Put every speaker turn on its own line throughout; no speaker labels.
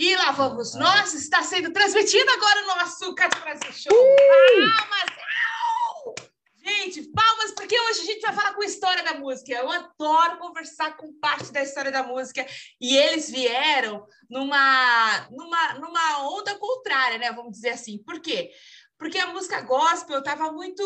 E lá vamos nós, está sendo transmitido agora o nosso Cat Brasil Show. Palmas! Gente, palmas, porque hoje a gente vai falar com a história da música. Eu adoro conversar com parte da história da música. E eles vieram numa, numa, numa onda contrária, né? Vamos dizer assim. Por quê? Porque a música gospel estava muito.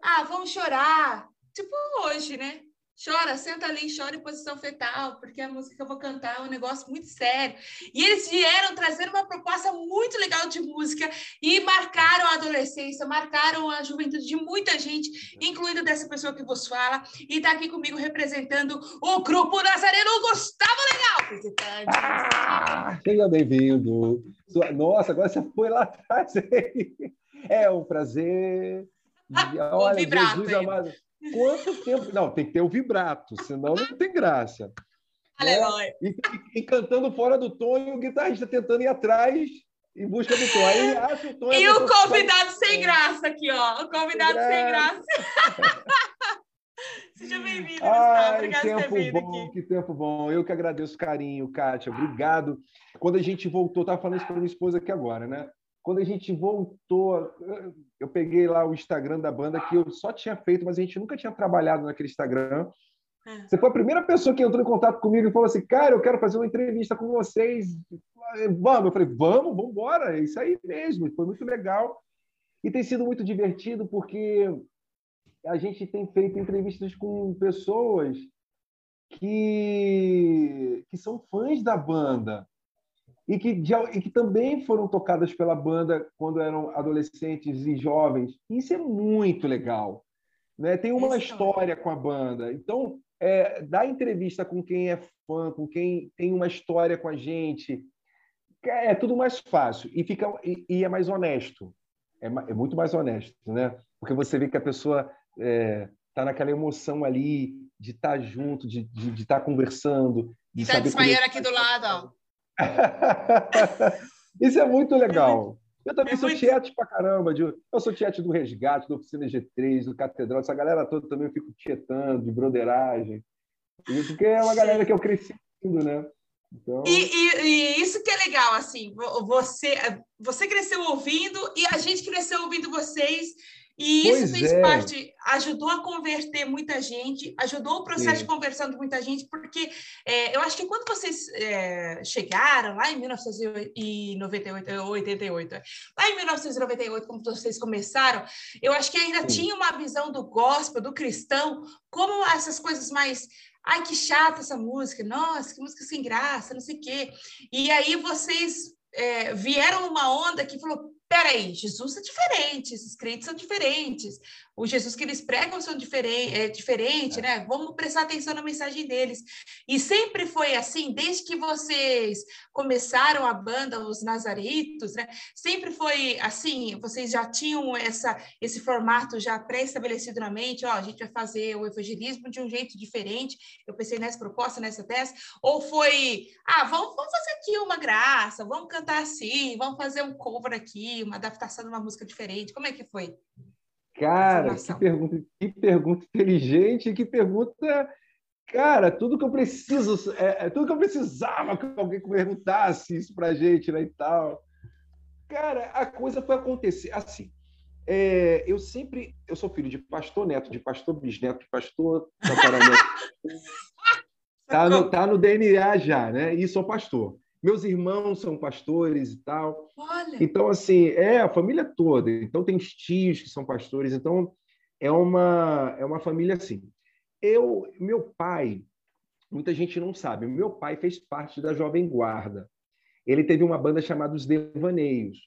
Ah, vamos chorar. Tipo hoje, né? Chora, senta ali, chora em posição fetal, porque a música que eu vou cantar é um negócio muito sério. E eles vieram trazer uma proposta muito legal de música e marcaram a adolescência, marcaram a juventude de muita gente, incluindo dessa pessoa que vos fala. E está aqui comigo representando o Grupo Nazareno, Gustavo Legal, visitante.
Ah, seja bem-vindo. Nossa, agora você foi lá atrás. É um prazer.
Olha, o vibrato Jesus amado.
Quanto tempo? Não, tem que ter o vibrato, senão não tem graça.
Aleluia.
Né? E, e, cantando fora do tom e o guitarrista tentando ir atrás em busca do tom. Aí acha o tom.
E o convidado sem graça aqui, ó. O convidado sem graça. Sem graça. Seja bem-vindo, Gustavo. Obrigado
tempo
por ter vindo
bom,
aqui.
Que tempo bom. Eu que agradeço o carinho, Kátia. Obrigado. Quando a gente voltou, estava falando isso para minha esposa aqui agora, né? Quando a gente voltou, eu peguei lá o Instagram da banda que eu só tinha feito, mas a gente nunca tinha trabalhado naquele Instagram. É. Você foi a primeira pessoa que entrou em contato comigo e falou assim: Cara, eu quero fazer uma entrevista com vocês. Vamos. Eu falei: Vamos, vamos embora. É isso aí mesmo. Foi muito legal. E tem sido muito divertido porque a gente tem feito entrevistas com pessoas que, que são fãs da banda e que, e que também foram tocadas pela banda quando eram adolescentes e jovens. Isso é muito legal. Né? Tem uma história com a banda. Então, é, dar entrevista com quem é fã, com quem tem uma história com a gente, é tudo mais fácil e, fica, e, e é mais honesto. É, é, muito mais honesto, né? Porque você vê que a pessoa está é, tá naquela emoção ali de estar tá junto, de estar de, de tá conversando.
De está desmaiando aqui do lado, ó.
Isso é muito legal. Eu também é sou muito... tiete pra caramba. De... Eu sou tiete do Resgate, da Oficina G3, do Catedral. Essa galera toda também eu fico tietando, de broderagem. Porque é uma galera que eu cresci indo, né?
Então... E, e, e, isso que é legal, assim, você, você cresceu ouvindo e a gente cresceu ouvindo vocês e isso pois fez é. parte, ajudou a converter muita gente, ajudou o processo Sim. de conversão de muita gente, porque é, eu acho que quando vocês é, chegaram lá em 1998, 88, lá em 1998, quando vocês começaram, eu acho que ainda Sim. tinha uma visão do gospel, do cristão, como essas coisas mais ai, que chata essa música, nossa, que música sem graça, não sei o quê. E aí vocês é, vieram numa onda que falou, peraí, Jesus é diferente, esses crentes são diferentes, o Jesus que eles pregam são diferente, é diferente, né? Vamos prestar atenção na mensagem deles. E sempre foi assim, desde que vocês começaram a banda, os Nazaritos, né? Sempre foi assim, vocês já tinham essa, esse formato já pré-estabelecido na mente, ó, a gente vai fazer o evangelismo de um jeito diferente. Eu pensei nessa proposta, nessa tese, ou foi, ah, vamos, vamos fazer aqui uma graça, vamos cantar assim, vamos fazer um cover aqui, uma adaptação de uma música diferente? Como é que foi?
Cara, que pergunta, que pergunta inteligente, que pergunta. Cara, tudo que eu preciso, é, é tudo que eu precisava que alguém perguntasse isso pra gente, né, e tal. Cara, a coisa foi acontecer assim. É, eu sempre, eu sou filho de pastor neto, de pastor bisneto, de pastor tá no, tá no DNA já, né? E sou pastor. Meus irmãos são pastores e tal.
Olha.
Então, assim, é a família toda. Então, tem os tios que são pastores. Então, é uma, é uma família assim. Eu, meu pai, muita gente não sabe, meu pai fez parte da Jovem Guarda. Ele teve uma banda chamada Os Devaneios.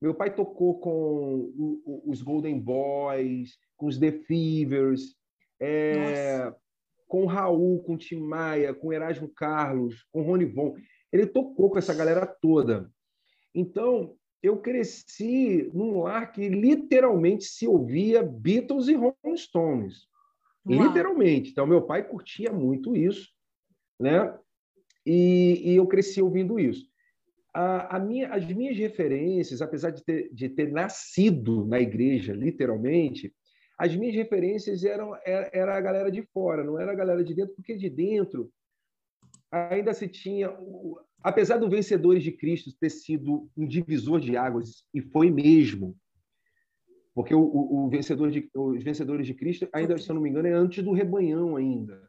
Meu pai tocou com os Golden Boys, com os The Fevers, é, com Raul, com Tim Maia, com Erasmo Carlos, com Rony Von. Ele tocou com essa galera toda. Então, eu cresci num lar que literalmente se ouvia Beatles e Rolling Stones. Uau. Literalmente. Então, meu pai curtia muito isso, né? E, e eu cresci ouvindo isso. A, a minha, as minhas referências, apesar de ter, de ter nascido na igreja, literalmente, as minhas referências eram era, era a galera de fora, não era a galera de dentro, porque de dentro ainda se tinha, apesar do Vencedores de Cristo ter sido um divisor de águas, e foi mesmo, porque o, o, o vencedor de, os Vencedores de Cristo, ainda, se eu não me engano, é antes do Rebanhão ainda.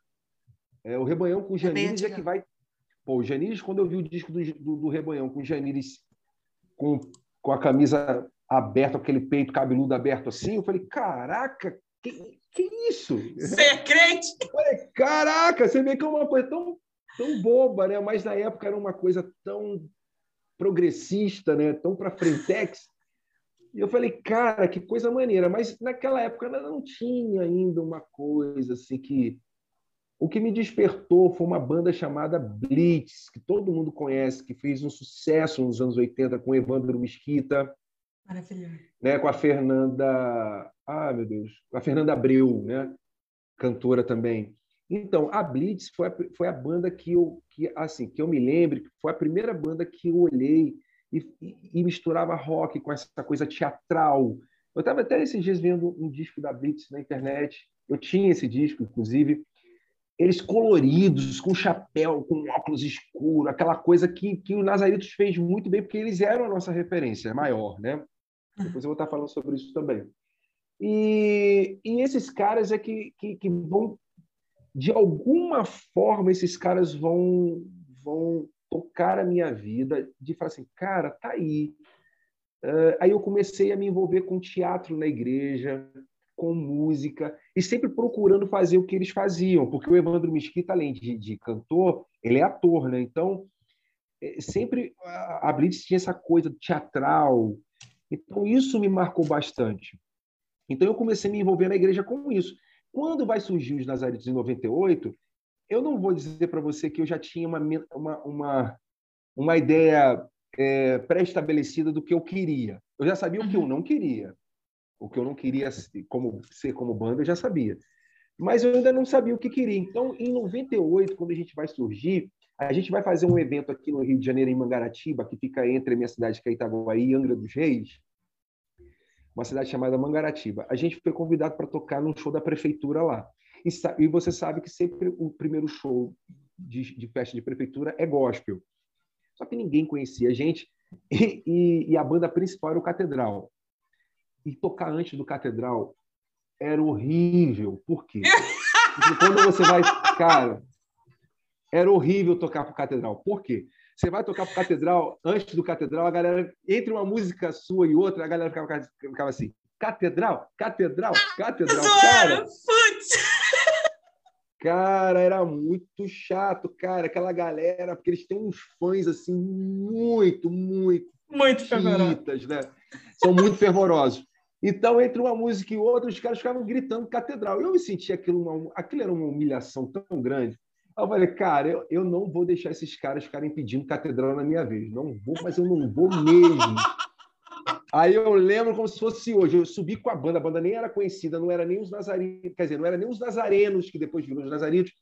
É, o Rebanhão com o Janires é, é que vai... Pô, o Janires, quando eu vi o disco do, do, do Rebanhão com o Janires com, com a camisa aberta, aquele peito cabeludo aberto assim, eu falei, caraca, que, que isso?
Você é crente?
Eu falei, caraca, você vê que é uma coisa tão tão boba, né? Mas na época era uma coisa tão progressista, né? Tão para frentex. E eu falei, cara, que coisa maneira. Mas naquela época não tinha ainda uma coisa assim que o que me despertou foi uma banda chamada Blitz, que todo mundo conhece, que fez um sucesso nos anos 80 com Evandro Mesquita.
Maravilhoso.
Né, com a Fernanda. Ah, meu Deus. Com a Fernanda Abreu, né? Cantora também. Então, a Blitz foi a, foi a banda que eu, que, assim, que eu me lembro, foi a primeira banda que eu olhei e, e, e misturava rock com essa coisa teatral. Eu estava até esses dias vendo um disco da Blitz na internet. Eu tinha esse disco, inclusive. Eles coloridos, com chapéu, com óculos escuros, aquela coisa que, que o Nazaritos fez muito bem, porque eles eram a nossa referência maior, né? Depois eu vou estar falando sobre isso também. E, e esses caras é que, que, que vão de alguma forma esses caras vão vão tocar a minha vida de falar assim, cara, tá aí. Uh, aí eu comecei a me envolver com teatro na igreja, com música e sempre procurando fazer o que eles faziam, porque o Evandro Mesquita, além de, de cantor, ele é ator, né? Então é, sempre a Blitz tinha essa coisa teatral. Então isso me marcou bastante. Então eu comecei a me envolver na igreja com isso. Quando vai surgir os Nazaritos em 98, eu não vou dizer para você que eu já tinha uma, uma, uma, uma ideia é, pré-estabelecida do que eu queria. Eu já sabia uhum. o que eu uhum. não queria. O que eu não queria como, ser como banda, eu já sabia. Mas eu ainda não sabia o que queria. Então, em 98, quando a gente vai surgir, a gente vai fazer um evento aqui no Rio de Janeiro, em Mangaratiba, que fica entre a minha cidade, que é Itaguaí, e Angra dos Reis uma cidade chamada Mangaratiba. A gente foi convidado para tocar num show da prefeitura lá. E, e, você sabe que sempre o primeiro show de, de, festa de prefeitura é gospel. Só que ninguém conhecia a gente e, e, e, a banda principal era o Catedral. E tocar antes do Catedral era horrível. Por quê? Porque quando você vai. Cara, era horrível tocar para o Catedral. Por quê? Você vai tocar para catedral, antes do catedral, a galera, entre uma música sua e outra, a galera ficava, ficava assim: catedral, catedral, catedral. Cara, cara, era muito chato, cara. Aquela galera, porque eles têm uns fãs assim, muito, muito.
Muito fervorosos.
Né? São muito fervorosos. Então, entre uma música e outra, os caras ficavam gritando catedral. Eu me senti aquilo, uma, aquilo era uma humilhação tão grande. Eu falei, cara, eu, eu não vou deixar esses caras ficarem pedindo catedral na minha vez. Não vou, mas eu não vou mesmo. Aí eu lembro como se fosse hoje. Eu subi com a banda, a banda nem era conhecida, não era nem os nazarenos, quer dizer, não era nem os nazarenos que depois viram os nazaritos.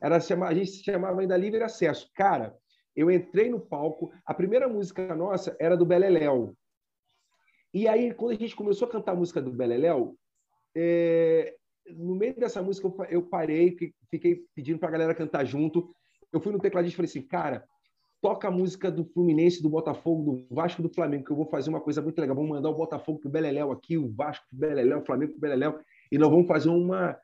Era, a gente se chamava ainda Livre Acesso. Cara, eu entrei no palco, a primeira música nossa era do Beleléu. E aí, quando a gente começou a cantar a música do Beleléu, é, no meio dessa música eu parei, fiquei pedindo para a galera cantar junto. Eu fui no tecladista e falei assim, cara, toca a música do Fluminense, do Botafogo, do Vasco, do Flamengo, que eu vou fazer uma coisa muito legal. Vamos mandar o Botafogo pro Beleléu aqui, o Vasco pro Beleléu, o Flamengo pro Beleléu, e nós vamos fazer uma,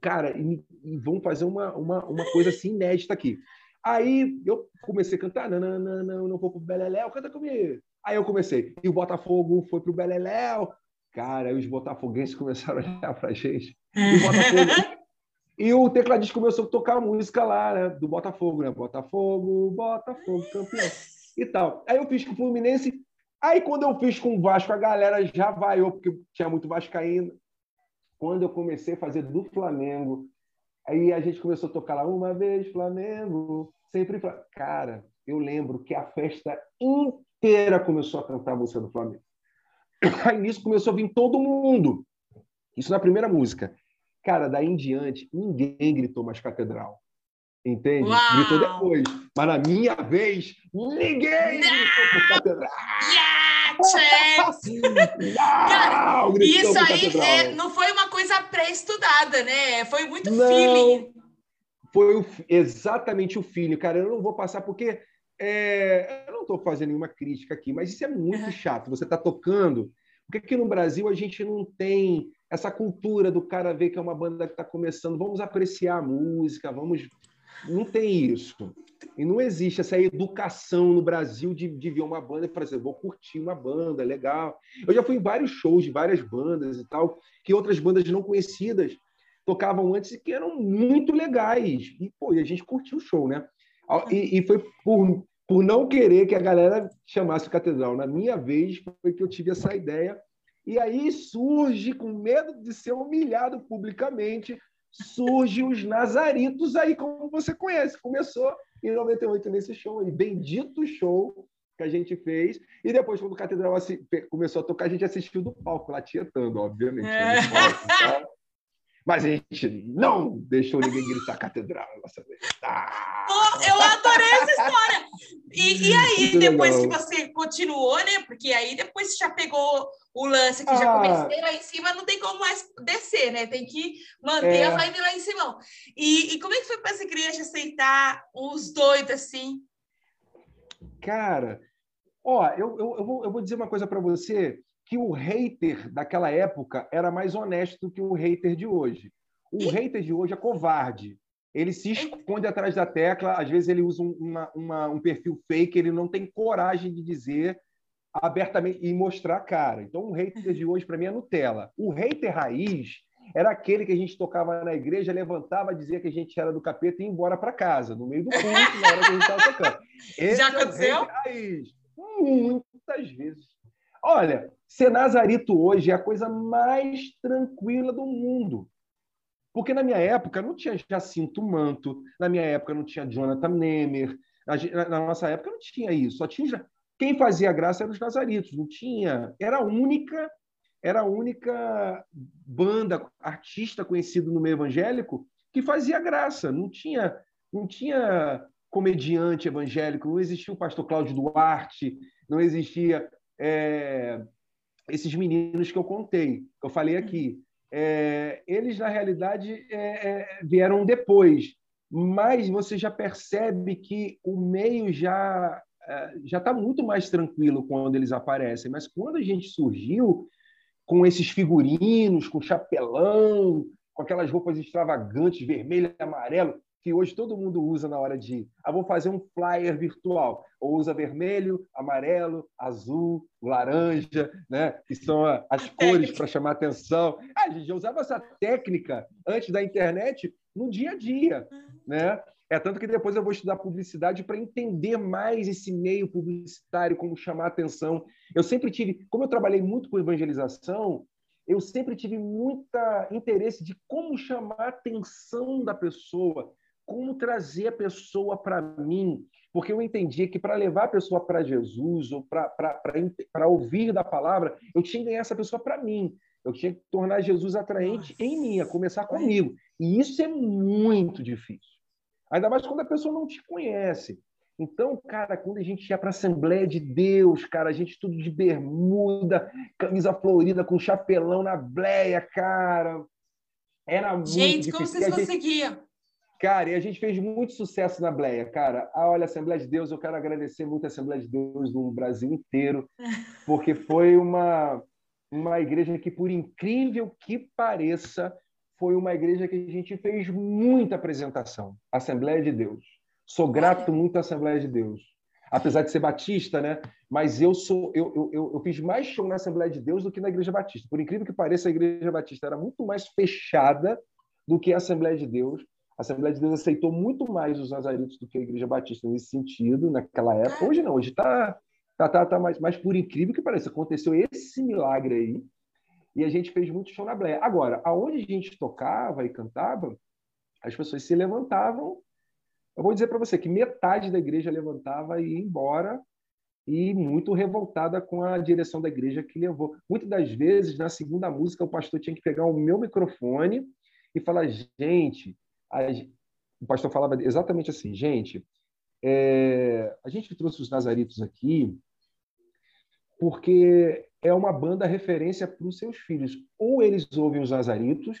cara, e, e vamos fazer uma, uma, uma coisa assim inédita aqui. Aí eu comecei a cantar, não, não, não, não, não vou pro Beleléu, canta comigo. Aí eu comecei, e o Botafogo foi pro Beleléu, Cara, aí os botafoguenses começaram a olhar para a gente. E o, Botafogo... e o tecladista começou a tocar a música lá, né? Do Botafogo, né? Botafogo, Botafogo, campeão. E tal. Aí eu fiz com o Fluminense. Aí quando eu fiz com o Vasco, a galera já vaiou, porque tinha muito Vascaíno. Quando eu comecei a fazer do Flamengo, aí a gente começou a tocar lá uma vez Flamengo, sempre Flamengo. Cara, eu lembro que a festa inteira começou a cantar a música do Flamengo. Aí nisso começou a vir todo mundo. Isso na primeira música. Cara, daí em diante, ninguém gritou mais catedral. Entende? Uau. Gritou depois. Mas na minha vez, ninguém gritou por catedral.
Cara, isso aí é, não foi uma coisa pré-estudada, né? Foi muito não, feeling.
Foi o, exatamente o filho, cara. Eu não vou passar porque é, eu não estou fazendo nenhuma crítica aqui, mas isso é muito uhum. chato. Você está tocando. Porque aqui no Brasil a gente não tem essa cultura do cara ver que é uma banda que está começando. Vamos apreciar a música, vamos. Não tem isso. E não existe essa educação no Brasil de, de ver uma banda e assim, vou curtir uma banda, legal. Eu já fui em vários shows de várias bandas e tal, que outras bandas não conhecidas tocavam antes e que eram muito legais. E, pô, e a gente curtiu o show, né? E, e, foi por, por não querer que a galera chamasse Catedral. Na minha vez, foi que eu tive essa ideia. E aí surge, com medo de ser humilhado publicamente, surge os Nazaritos aí, como você conhece. Começou em 98 nesse show, e bendito show que a gente fez. E depois, quando o Catedral começou a tocar, a gente assistiu do palco, lá tietando, obviamente. Né, é. Palco, mas a gente não deixou ninguém gritar catedral nossa vez.
Ah! eu adorei essa história. E, e aí, depois que você continuou, né? Porque aí depois você já pegou o lance que ah. já comecei lá em cima, não tem como mais descer, né? Tem que manter é. a vibe lá em cima. E, e como é que foi para essa igreja aceitar os doidos assim?
Cara, ó, eu, eu, eu, vou, eu vou dizer uma coisa para você que o hater daquela época era mais honesto que o hater de hoje. O hater de hoje é covarde. Ele se esconde atrás da tecla, às vezes ele usa uma, uma, um perfil fake, ele não tem coragem de dizer abertamente e mostrar a cara. Então, o hater de hoje, para mim, é Nutella. O hater raiz era aquele que a gente tocava na igreja, levantava, dizia que a gente era do capeta e ia embora para casa, no meio do culto, na hora que a gente estava tocando.
Esse Já aconteceu? É o hater
raiz. Muitas vezes. Olha, ser nazarito hoje é a coisa mais tranquila do mundo. Porque na minha época não tinha Jacinto Manto, na minha época não tinha Jonathan Nemer, na nossa época não tinha isso. Só tinha quem fazia graça eram os nazaritos, não tinha. Era a única, era a única banda artista conhecido no meio evangélico que fazia graça. Não tinha, não tinha comediante evangélico, não existia o pastor Cláudio Duarte, não existia é, esses meninos que eu contei, que eu falei aqui. É, eles, na realidade, é, é vieram depois, mas você já percebe que o meio já é, já está muito mais tranquilo quando eles aparecem. Mas quando a gente surgiu com esses figurinos, com chapelão, com aquelas roupas extravagantes, vermelho e amarelo, que hoje todo mundo usa na hora de ah, vou fazer um flyer virtual. Ou usa vermelho, amarelo, azul, laranja, né? que são as cores para chamar atenção. Ah, a gente já usava essa técnica antes da internet no dia a dia. Né? É tanto que depois eu vou estudar publicidade para entender mais esse meio publicitário, como chamar atenção. Eu sempre tive, como eu trabalhei muito com evangelização, eu sempre tive muito interesse de como chamar a atenção da pessoa, como trazer a pessoa para mim, porque eu entendia que para levar a pessoa para Jesus ou para ouvir da palavra, eu tinha que ganhar essa pessoa para mim. Eu tinha que tornar Jesus atraente Nossa. em mim, a começar comigo. E isso é muito difícil. Ainda mais quando a pessoa não te conhece. Então, cara, quando a gente ia para a Assembleia de Deus, cara, a gente tudo de bermuda, camisa florida, com chapelão na bleia, cara. Era muito
gente,
difícil.
como vocês conseguiam?
Cara, e a gente fez muito sucesso na Bleia, cara. Ah, olha, Assembleia de Deus, eu quero agradecer muito a Assembleia de Deus no Brasil inteiro, porque foi uma, uma igreja que, por incrível que pareça, foi uma igreja que a gente fez muita apresentação. Assembleia de Deus. Sou grato muito à Assembleia de Deus. Apesar de ser batista, né? Mas eu sou eu, eu, eu fiz mais show na Assembleia de Deus do que na Igreja Batista. Por incrível que pareça, a Igreja Batista era muito mais fechada do que a Assembleia de Deus a Assembleia de Deus aceitou muito mais os nazaritos do que a Igreja Batista nesse sentido, naquela época. Hoje não, hoje está tá, tá, tá mais, mais por incrível que pareça. Aconteceu esse milagre aí e a gente fez muito show na Bleia. Agora, aonde a gente tocava e cantava, as pessoas se levantavam. Eu vou dizer para você que metade da igreja levantava e ia embora e muito revoltada com a direção da igreja que levou. Muitas das vezes, na segunda música, o pastor tinha que pegar o meu microfone e falar: gente, o pastor falava exatamente assim, gente, é, a gente trouxe os Nazaritos aqui porque é uma banda referência para os seus filhos. Ou eles ouvem os Nazaritos,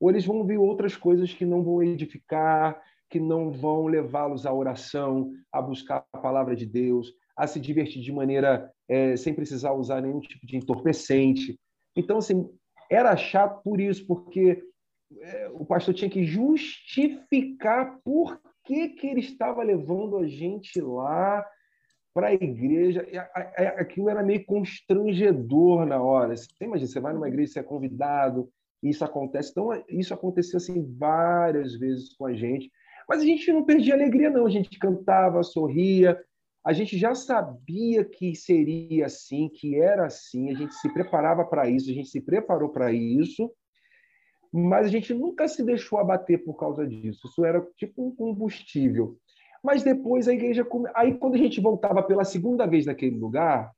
ou eles vão ver outras coisas que não vão edificar, que não vão levá-los à oração, a buscar a palavra de Deus, a se divertir de maneira é, sem precisar usar nenhum tipo de entorpecente. Então, assim, era chato por isso, porque o pastor tinha que justificar por que, que ele estava levando a gente lá para a igreja. Aquilo era meio constrangedor na hora. Você imagina, você vai numa igreja, você é convidado, isso acontece. Então, isso aconteceu assim várias vezes com a gente. Mas a gente não perdia alegria, não. A gente cantava, sorria. A gente já sabia que seria assim, que era assim. A gente se preparava para isso, a gente se preparou para isso. Mas a gente nunca se deixou abater por causa disso. Isso era tipo um combustível. Mas depois a igreja. Aí, quando a gente voltava pela segunda vez naquele lugar,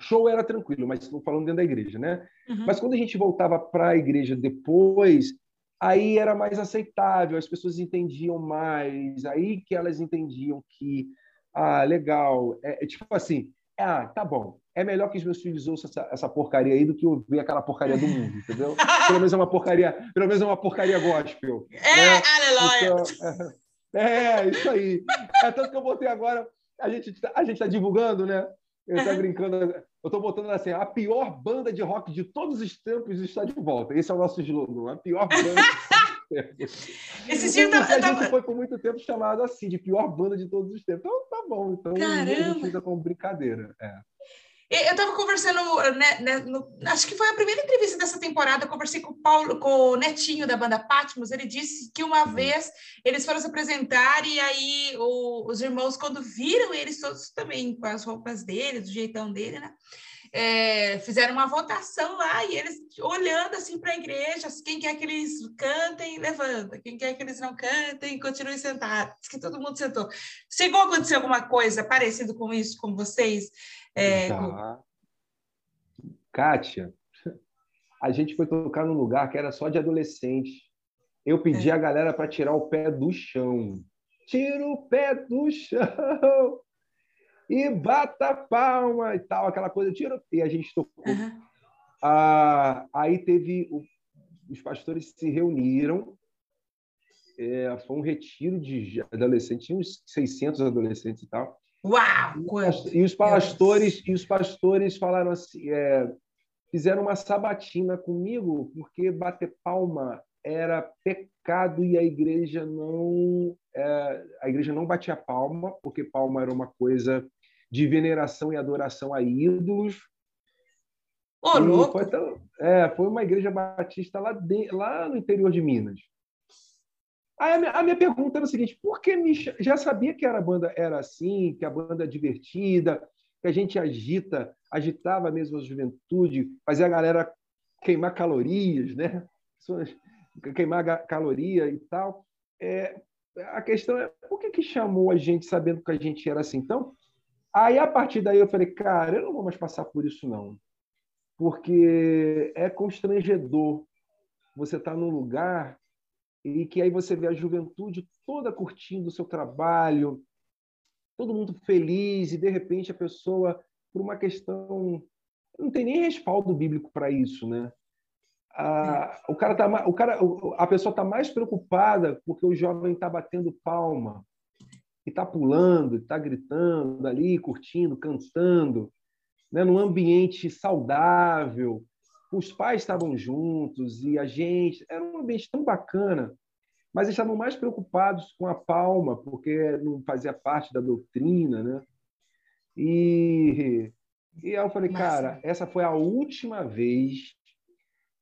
show era tranquilo, mas estou falando dentro da igreja, né? Uhum. Mas quando a gente voltava para a igreja depois, aí era mais aceitável, as pessoas entendiam mais, aí que elas entendiam que, ah, legal, é, é tipo assim, ah, tá bom, é melhor que os meus filhos ouçam essa, essa porcaria aí do que ouvir aquela porcaria do mundo, entendeu? Pelo menos é uma porcaria, pelo menos é uma porcaria gospel.
É, né? aleluia!
Então, é, é, isso aí. É tanto que eu botei agora, a gente a gente está divulgando, né? Eu estou brincando, eu estou botando assim, a pior banda de rock de todos os tempos está de volta. Esse é o nosso slogan, a pior banda.
Esse dia
a gente foi por muito tempo chamado assim, de pior banda de todos os tempos. Então tá bom, então Caramba. a gente como brincadeira. É.
Eu estava conversando, né, né, no, acho que foi a primeira entrevista dessa temporada, eu conversei com o Paulo, com o Netinho da banda Patmos, ele disse que uma uhum. vez eles foram se apresentar e aí o, os irmãos, quando viram eles todos também com as roupas dele, do jeitão dele, né? É, fizeram uma votação lá e eles olhando assim para a igreja, quem quer que eles cantem, levanta, quem quer que eles não cantem, continuem sentados, que todo mundo sentou. Chegou a acontecer alguma coisa parecido com isso com vocês? É, tá.
Kátia, a gente foi tocar num lugar que era só de adolescente. Eu pedi é. a galera para tirar o pé do chão. Tira o pé do chão e bata palma e tal, aquela coisa. Tira... E a gente tocou. Uhum. Ah, aí teve. Os pastores se reuniram. É, foi um retiro de adolescentes, tinha uns 600 adolescentes e tal.
Uau!
E os pastores e os pastores falaram assim, é, fizeram uma sabatina comigo porque bater palma era pecado e a igreja não é, a igreja não batia palma porque palma era uma coisa de veneração e adoração a ídolos.
Ô, louco!
Foi, é, foi uma igreja batista lá, de, lá no interior de Minas. Aí a minha, a minha, pergunta era o seguinte: por que me, já sabia que a banda era assim, que a banda é divertida, que a gente agita, agitava mesmo a juventude, fazia a galera queimar calorias, né? Queimar caloria e tal. É, a questão é por que, que chamou a gente sabendo que a gente era assim? Então, aí a partir daí eu falei, cara, eu não vou mais passar por isso não, porque é constrangedor você estar tá num lugar e que aí você vê a juventude toda curtindo o seu trabalho, todo mundo feliz, e de repente a pessoa, por uma questão. Não tem nem respaldo bíblico para isso, né? A, o cara tá, o cara, a pessoa está mais preocupada porque o jovem está batendo palma, e está pulando, está gritando ali, curtindo, cantando, né? num ambiente saudável, os pais estavam juntos e a gente. Era um ambiente tão bacana, mas eles estavam mais preocupados com a palma, porque não fazia parte da doutrina, né? E, e aí eu falei, cara, essa foi a última vez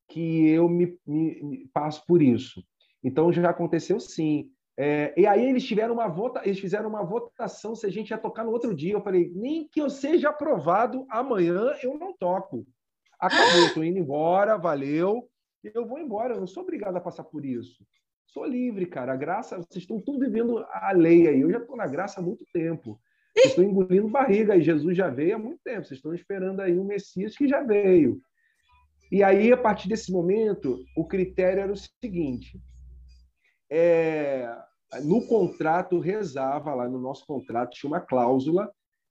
que eu me, me, me passo por isso. Então já aconteceu sim. É, e aí eles tiveram uma vota, eles fizeram uma votação se a gente ia tocar no outro dia. Eu falei, nem que eu seja aprovado amanhã, eu não toco. Acabou, estou indo embora, valeu. Eu vou embora, eu não sou obrigado a passar por isso. Sou livre, cara. A graça, vocês estão tudo vivendo a lei aí. Eu já estou na graça há muito tempo. Estão engolindo barriga e Jesus já veio há muito tempo. Vocês estão esperando aí um Messias que já veio. E aí, a partir desse momento, o critério era o seguinte: é, no contrato rezava lá no nosso contrato tinha uma cláusula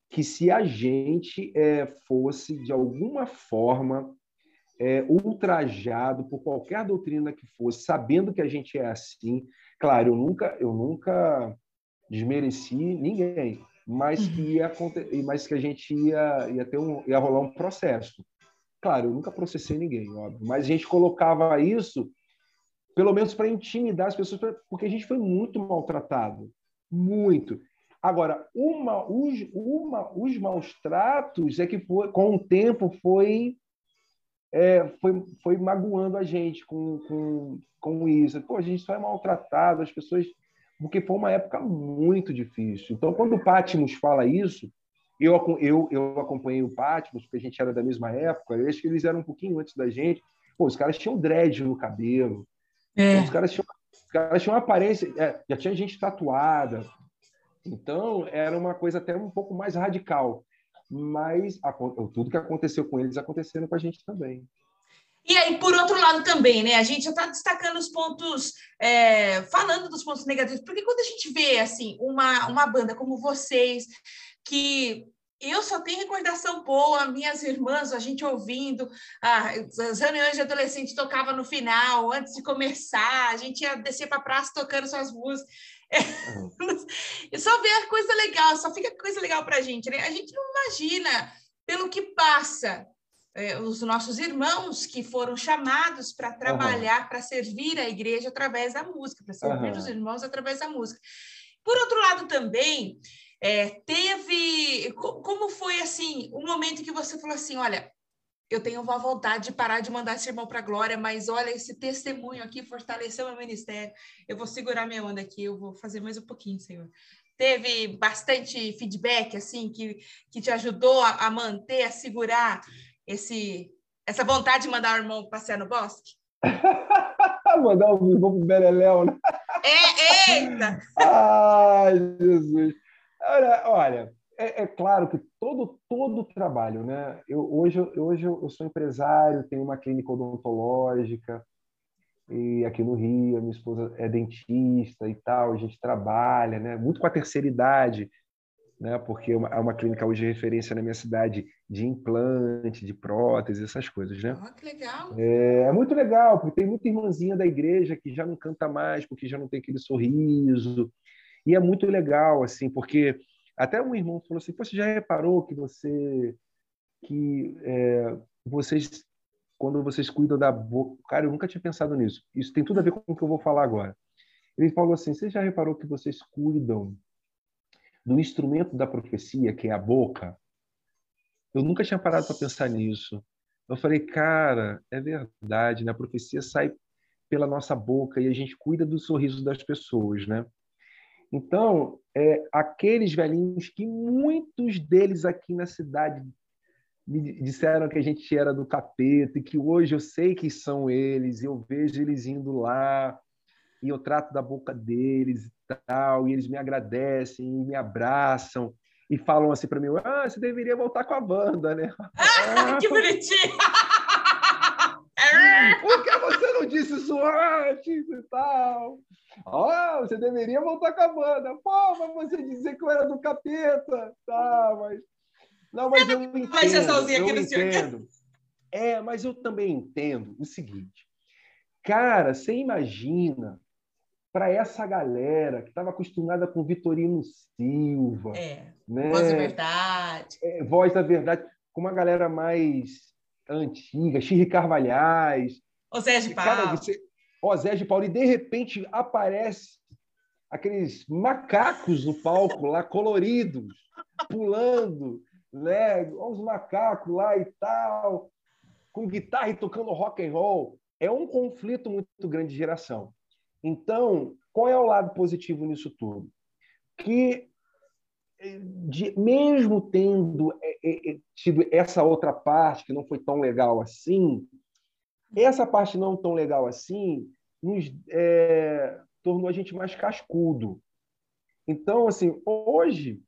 que se a gente é, fosse de alguma forma é, ultrajado por qualquer doutrina que fosse, sabendo que a gente é assim. Claro, eu nunca, eu nunca desmereci ninguém, mas que ia, mas que a gente ia, ia ter um, ia rolar um processo. Claro, eu nunca processei ninguém, óbvio, mas a gente colocava isso, pelo menos para intimidar as pessoas, porque a gente foi muito maltratado, muito. Agora, uma, os, uma, os maus tratos é que foi, com o tempo foi, é, foi, foi magoando a gente com, com, com isso. Pô, a gente só é maltratado, as pessoas. Porque foi uma época muito difícil. Então, quando o Pátimos fala isso, eu, eu, eu acompanhei o Patmos, porque a gente era da mesma época, eu acho que eles eram um pouquinho antes da gente. Pô, os caras tinham dread no cabelo. É. Os, caras tinham, os caras tinham aparência. É, já tinha gente tatuada. Então, era uma coisa até um pouco mais radical. Mas a, tudo que aconteceu com eles acontecendo com a gente também.
E aí, por outro lado, também, né? A gente já está destacando os pontos, é, falando dos pontos negativos, porque quando a gente vê assim uma, uma banda como vocês, que eu só tenho recordação boa, minhas irmãs, a gente ouvindo, as reuniões de adolescente tocava no final, antes de começar, a gente ia descer para a praça tocando suas músicas. É, e só ver a coisa legal, só fica coisa legal para a gente, né? A gente não imagina pelo que passa é, os nossos irmãos que foram chamados para trabalhar, uhum. para servir a igreja através da música, para servir uhum. os irmãos através da música. Por outro lado, também, é, teve. Como foi assim o um momento que você falou assim: olha, eu tenho uma vontade de parar de mandar esse irmão para a glória, mas olha, esse testemunho aqui fortaleceu meu ministério. Eu vou segurar minha onda aqui, eu vou fazer mais um pouquinho, Senhor. Teve bastante feedback, assim, que, que te ajudou a, a manter, a segurar esse, essa vontade de mandar o irmão passear no bosque?
mandar o irmão para o Bereléu, né?
É, eita!
Ai, Jesus! Olha, olha é, é, claro que todo todo trabalho, né? Eu, hoje hoje eu sou empresário, tenho uma clínica odontológica e aqui no Rio, a minha esposa é dentista e tal, a gente trabalha, né? Muito com a terceira idade, né? Porque é uma, é uma clínica hoje de referência na minha cidade de implante, de prótese, essas coisas, né?
Oh, que legal!
É, é muito legal, porque tem muita irmãzinha da igreja que já não canta mais, porque já não tem aquele sorriso, e é muito legal, assim, porque até um irmão falou assim: você já reparou que você. que é, vocês. quando vocês cuidam da boca. Cara, eu nunca tinha pensado nisso. Isso tem tudo a ver com o que eu vou falar agora. Ele falou assim: você já reparou que vocês cuidam do instrumento da profecia, que é a boca? Eu nunca tinha parado para pensar nisso. Eu falei, cara, é verdade, né? A profecia sai pela nossa boca e a gente cuida do sorriso das pessoas, né? Então, é, aqueles velhinhos que muitos deles aqui na cidade me disseram que a gente era do capeta e que hoje eu sei que são eles, e eu vejo eles indo lá e eu trato da boca deles e tal, e eles me agradecem e me abraçam e falam assim para mim: "Ah, você deveria voltar com a banda, né?"
Ah, que bonitinho.
Por que você não disse isso antes e tal? oh, você deveria voltar com a banda. Pô, mas você dizer que eu era do capeta. Tá, mas. Não, mas eu entendo. Vai ser sozinha aqui no entendo. É, mas eu também entendo o seguinte. Cara, você imagina para essa galera que estava acostumada com Vitorino Silva.
É, né? Voz da Verdade.
É, voz da Verdade, com uma galera mais antiga, Xirri Carvalhais.
O Sérgio Paulo. Cara, você,
Osé de Paulo, e de repente aparece aqueles macacos no palco lá, coloridos, pulando, né? os macacos lá e tal, com guitarra e tocando rock and roll. É um conflito muito grande de geração. Então, qual é o lado positivo nisso tudo? Que de, mesmo tendo é, é, é, tido essa outra parte que não foi tão legal assim, essa parte não tão legal assim nos é, tornou a gente mais cascudo. Então, assim, hoje,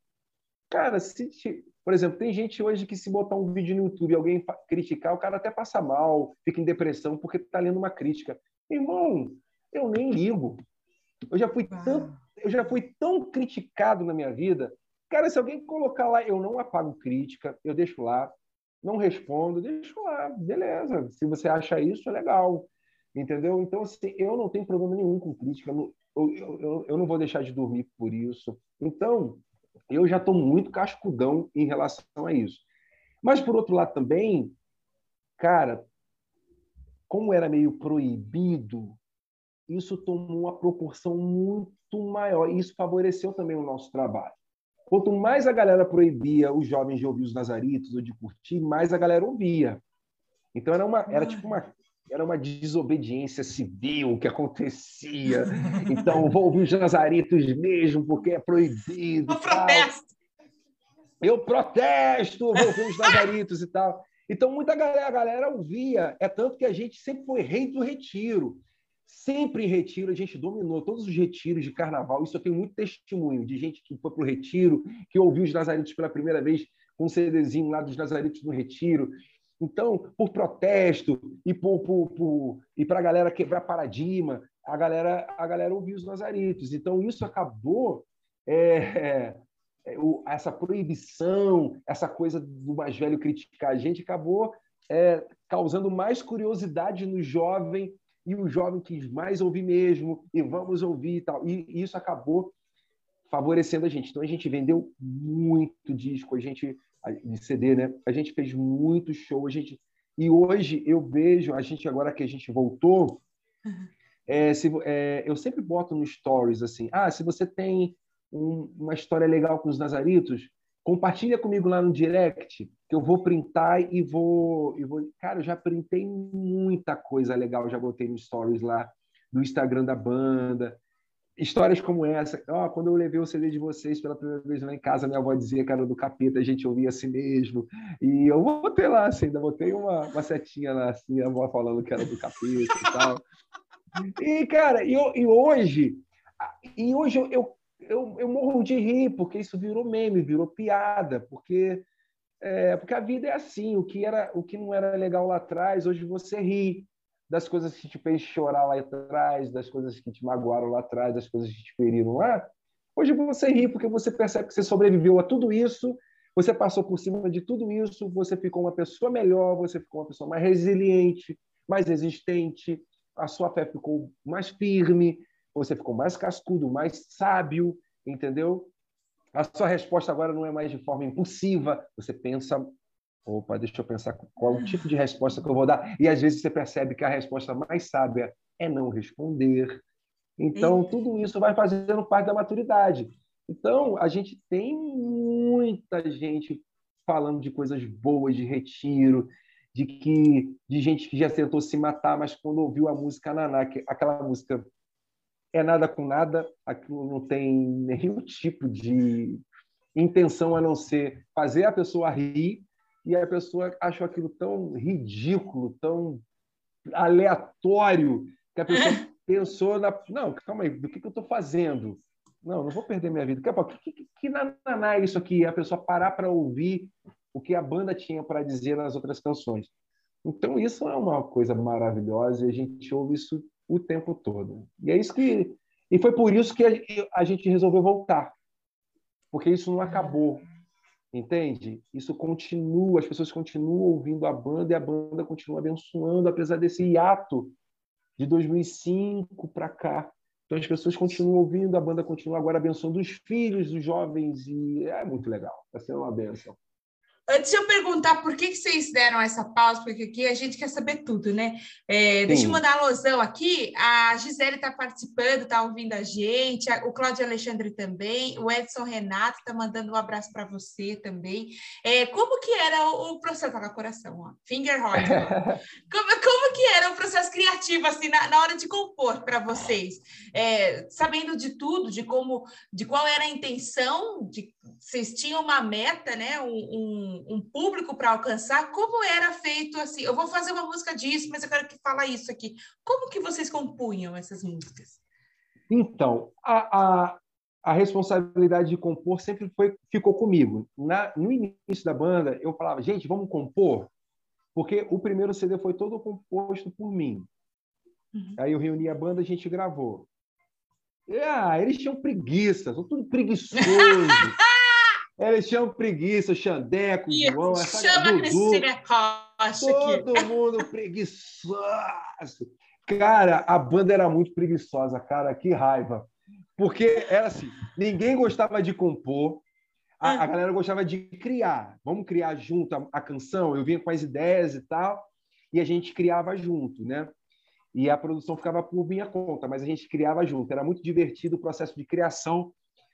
cara, se, por exemplo, tem gente hoje que se botar um vídeo no YouTube e alguém criticar, o cara até passa mal, fica em depressão porque está lendo uma crítica. Irmão, eu nem ligo. Eu já fui tão, eu já fui tão criticado na minha vida. Cara, se alguém colocar lá, eu não apago crítica, eu deixo lá. não respondo, deixa lá, beleza. Se você acha isso, é legal. Entendeu? Então, assim, eu não tenho problema nenhum com crítica, eu, eu, eu, eu não vou deixar de dormir por isso. Então, eu já estou muito cascudão em relação a isso. Mas, por outro lado, também, cara, como era meio proibido, isso tomou uma proporção muito maior. E isso favoreceu também o nosso trabalho. Quanto mais a galera proibia os jovens de ouvir os Nazaritos ou de curtir, mais a galera ouvia. Então era uma, era tipo uma, era uma desobediência civil que acontecia. Então vou ouvir os Nazaritos mesmo porque é proibido.
Eu protesto.
Eu protesto, vou ouvir os Nazaritos e tal. Então muita galera, a galera ouvia. É tanto que a gente sempre foi rei do retiro. Sempre em retiro, a gente dominou todos os retiros de carnaval. Isso eu tenho muito testemunho de gente que foi para o retiro, que ouviu os Nazaritos pela primeira vez com um CDzinho lá dos Nazaritos no retiro. Então, por protesto e por, por, por e para a galera quebrar paradigma, a galera a galera ouviu os Nazaritos. Então, isso acabou é, é, essa proibição, essa coisa do mais velho criticar a gente, acabou é, causando mais curiosidade no jovem e o jovem quis mais ouvir mesmo, e vamos ouvir e tal. E, isso acabou favorecendo a gente. Então a gente vendeu muito disco, a gente de CD, né? A gente fez muito show, a gente e hoje eu vejo a gente agora que a gente voltou, uhum. é, se, é, eu sempre boto no stories assim, ah, se você tem um, uma história legal com os Nazaritos, Compartilha comigo lá no direct, que eu vou printar e vou, e vou. Cara, eu já printei muita coisa legal, já botei no stories lá do Instagram da banda. Histórias como essa. Ó, oh, quando eu levei o CD de vocês pela primeira vez lá em casa, minha avó dizia que era do capeta, a gente ouvia assim mesmo. E eu botei lá, assim, ainda botei uma, uma setinha lá, assim, a avó falando que era do capeta e tal. E, cara, e, e hoje, e hoje eu, eu eu, eu morro de rir, porque isso virou meme, virou piada, porque, é, porque a vida é assim, o que, era, o que não era legal lá atrás, hoje você ri das coisas que te fez chorar lá atrás, das coisas que te magoaram lá atrás, das coisas que te feriram lá. Hoje você ri porque você percebe que você sobreviveu a tudo isso, você passou por cima de tudo isso, você ficou uma pessoa melhor, você ficou uma pessoa mais resiliente, mais resistente, a sua fé ficou mais firme, você ficou mais cascudo, mais sábio, entendeu? A sua resposta agora não é mais de forma impulsiva, você pensa, opa, deixa eu pensar qual o tipo de resposta que eu vou dar, e às vezes você percebe que a resposta mais sábia é não responder. Então, tudo isso vai fazendo parte da maturidade. Então, a gente tem muita gente falando de coisas boas de retiro, de que de gente que já tentou se matar, mas quando ouviu a música Naná, aquela música é nada com nada, aquilo não tem nenhum tipo de intenção a não ser fazer a pessoa rir e a pessoa acha aquilo tão ridículo, tão aleatório, que a pessoa pensou na. Não, calma aí, do que, que eu estou fazendo? Não, não vou perder minha vida. Que, que, que, que naná é isso aqui? A pessoa parar para ouvir o que a banda tinha para dizer nas outras canções. Então, isso é uma coisa maravilhosa e a gente ouve isso o tempo todo. E é isso que e foi por isso que a gente resolveu voltar, porque isso não acabou, entende? Isso continua, as pessoas continuam ouvindo a banda e a banda continua abençoando, apesar desse hiato de 2005 para cá. Então as pessoas continuam ouvindo, a banda continua agora abençoando os filhos, os jovens e é muito legal. Está sendo uma benção.
Antes de eu perguntar por que, que vocês deram essa pausa, porque aqui a gente quer saber tudo, né? É, deixa eu mandar alusão aqui. A Gisele está participando, está ouvindo a gente, o Cláudio Alexandre também, o Edson Renato está mandando um abraço para você também. É, como que era o, processo? Tá coração, ó. Finger hot. como, como que era o processo criativo, assim, na, na hora de compor para vocês? É, sabendo de tudo, de como, de qual era a intenção, de vocês tinham uma meta, né? um, um um, público para alcançar, como era feito assim? Eu vou fazer uma música disso, mas eu quero que fala isso aqui. Como que vocês compunham essas músicas?
Então, a, a, a responsabilidade de compor sempre foi, ficou comigo. Na, no início da banda, eu falava, gente, vamos compor? Porque o primeiro CD foi todo composto por mim. Uhum. Aí eu reuni a banda, a gente gravou. Ah, eles tinham preguiça, são tudo preguiçoso. Eles chamam preguiça, Xandeco, o João,
essa chama Dudu, Cristina Rocha
Todo
aqui.
mundo preguiçoso. Cara, a banda era muito preguiçosa, cara, que raiva. Porque era assim, ninguém gostava de compor, a, a, ah. galera gostava de criar. Vamos criar junto a, a, canção. Eu vinha com as ideias e tal, e a gente criava junto, né? E a produção ficava por minha conta, mas a gente criava junto. Era muito divertido o processo de criação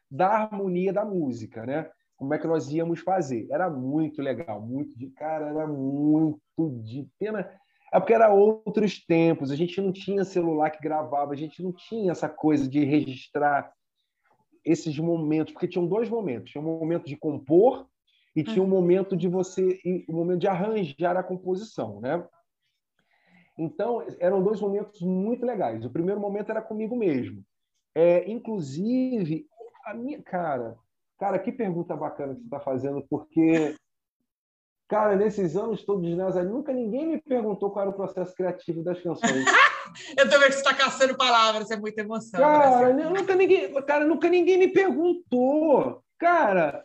da harmonia da música, né? Como é que nós íamos fazer? Era muito legal, muito de cara, era muito de pena. É porque era outros tempos. A gente não tinha celular que gravava, a gente não tinha essa coisa de registrar esses momentos, porque tinham dois momentos. Tinha um momento de compor e tinha um momento de você, um momento de arranjar a composição, né? Então, eram dois momentos muito legais. O primeiro momento era comigo mesmo. É, inclusive, a minha cara, cara, que pergunta bacana que você está fazendo, porque, cara, nesses anos todos de Nazaré, nunca ninguém me perguntou qual era o processo criativo das canções.
Eu tô vendo que você está caçando palavras, é muita emoção.
Cara, nunca ninguém, cara, nunca ninguém me perguntou. Cara.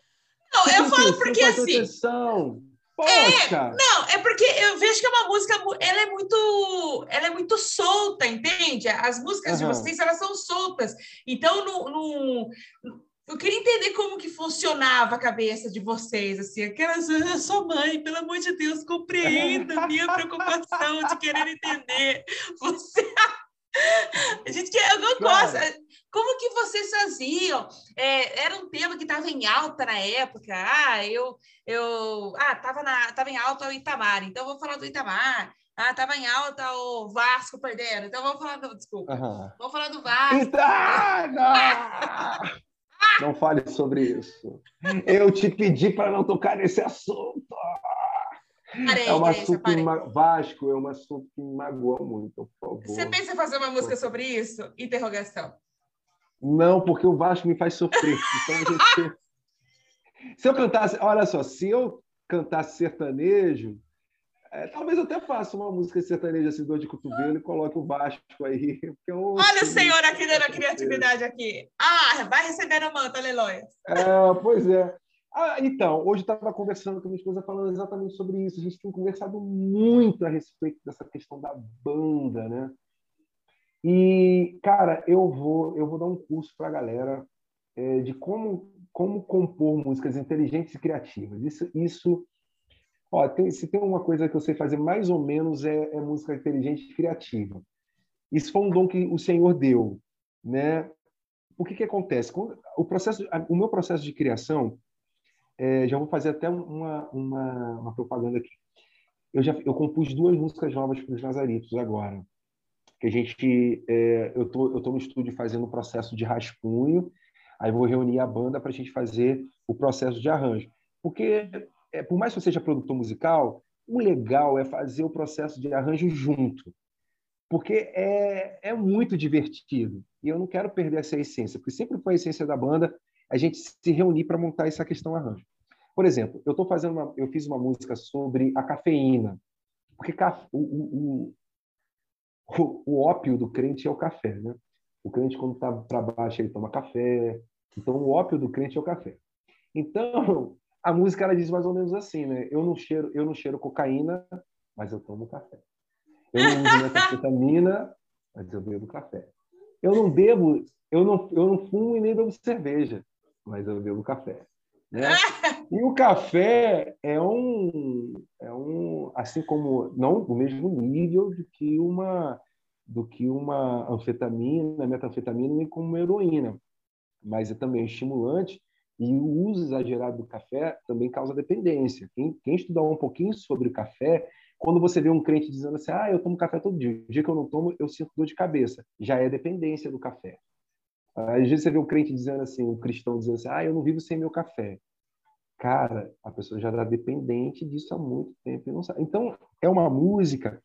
Não, eu falo porque assim.
Atenção.
Poxa. É, não, é porque eu vejo que é uma música, ela é muito, ela é muito solta, entende? As músicas uhum. de vocês, elas são soltas. Então, no, no, eu queria entender como que funcionava a cabeça de vocês, assim, aquelas, ah, sua mãe, pelo amor de Deus, compreenda a minha preocupação de querer entender. Você... A gente quer, eu não gosto. Como que vocês faziam? É, era um tema que estava em alta na época. Ah, eu, eu, ah, tava na, tava em alta o Itamar, então vou falar do Itamar. Ah, tava em alta o Vasco perdendo, então vamos falar do, desculpa, uhum. vamos falar do Vasco.
não! não fale sobre isso. Eu te pedi para não tocar nesse assunto. Parei, é um assunto Vasco é um assunto que me magoa muito, por favor.
Você pensa em fazer uma música sobre isso? Interrogação.
Não, porque o Vasco me faz sofrer. Então a gente... se eu cantasse, olha só, se eu cantasse sertanejo, é, talvez eu até faça uma música sertaneja assim, dor de cotovelo e coloque o Vasco aí.
Eu, olha o senhor aqui dando a criatividade aqui. Ah, vai receber o manto, aleluia.
É, pois é. Ah, então, hoje estava conversando com a minha esposa falando exatamente sobre isso. A gente tem conversado muito a respeito dessa questão da banda, né? E, cara, eu vou, eu vou dar um curso para a galera é, de como, como compor músicas inteligentes e criativas. Isso, isso ó, tem, se tem uma coisa que eu sei fazer mais ou menos é, é música inteligente e criativa. Isso foi um dom que o Senhor deu, né? O que que acontece? Quando, o processo, o meu processo de criação, é, já vou fazer até uma, uma, uma propaganda aqui. Eu já eu compus duas músicas novas para os Nazaritos agora que a gente é, eu tô eu tô no estúdio fazendo o processo de rascunho aí vou reunir a banda para a gente fazer o processo de arranjo porque é, por mais que eu seja produtor musical o legal é fazer o processo de arranjo junto porque é, é muito divertido e eu não quero perder essa essência porque sempre foi a essência da banda a gente se reunir para montar essa questão arranjo por exemplo eu tô fazendo uma, eu fiz uma música sobre a cafeína porque o, o, o, o ópio do crente é o café, né? O crente, quando está para baixo, ele toma café. Então, o ópio do crente é o café. Então, a música ela diz mais ou menos assim, né? Eu não cheiro, eu não cheiro cocaína, mas eu tomo café. Eu não uso metanfetamina, mas eu bebo café. Eu não bebo, eu não, eu não fumo e nem bebo cerveja, mas eu bebo café. Né? E o café é um, é um, assim como não o mesmo nível do que uma, do que uma anfetamina, metanfetamina, nem como uma heroína, mas é também estimulante e o uso exagerado do café também causa dependência. Quem, quem estudar um pouquinho sobre o café, quando você vê um crente dizendo assim, ah, eu tomo café todo dia, o dia que eu não tomo, eu sinto dor de cabeça, já é dependência do café. Às vezes você vê um crente dizendo assim, um cristão dizendo assim, ah, eu não vivo sem meu café. Cara, a pessoa já está dependente disso há muito tempo. Então, é uma música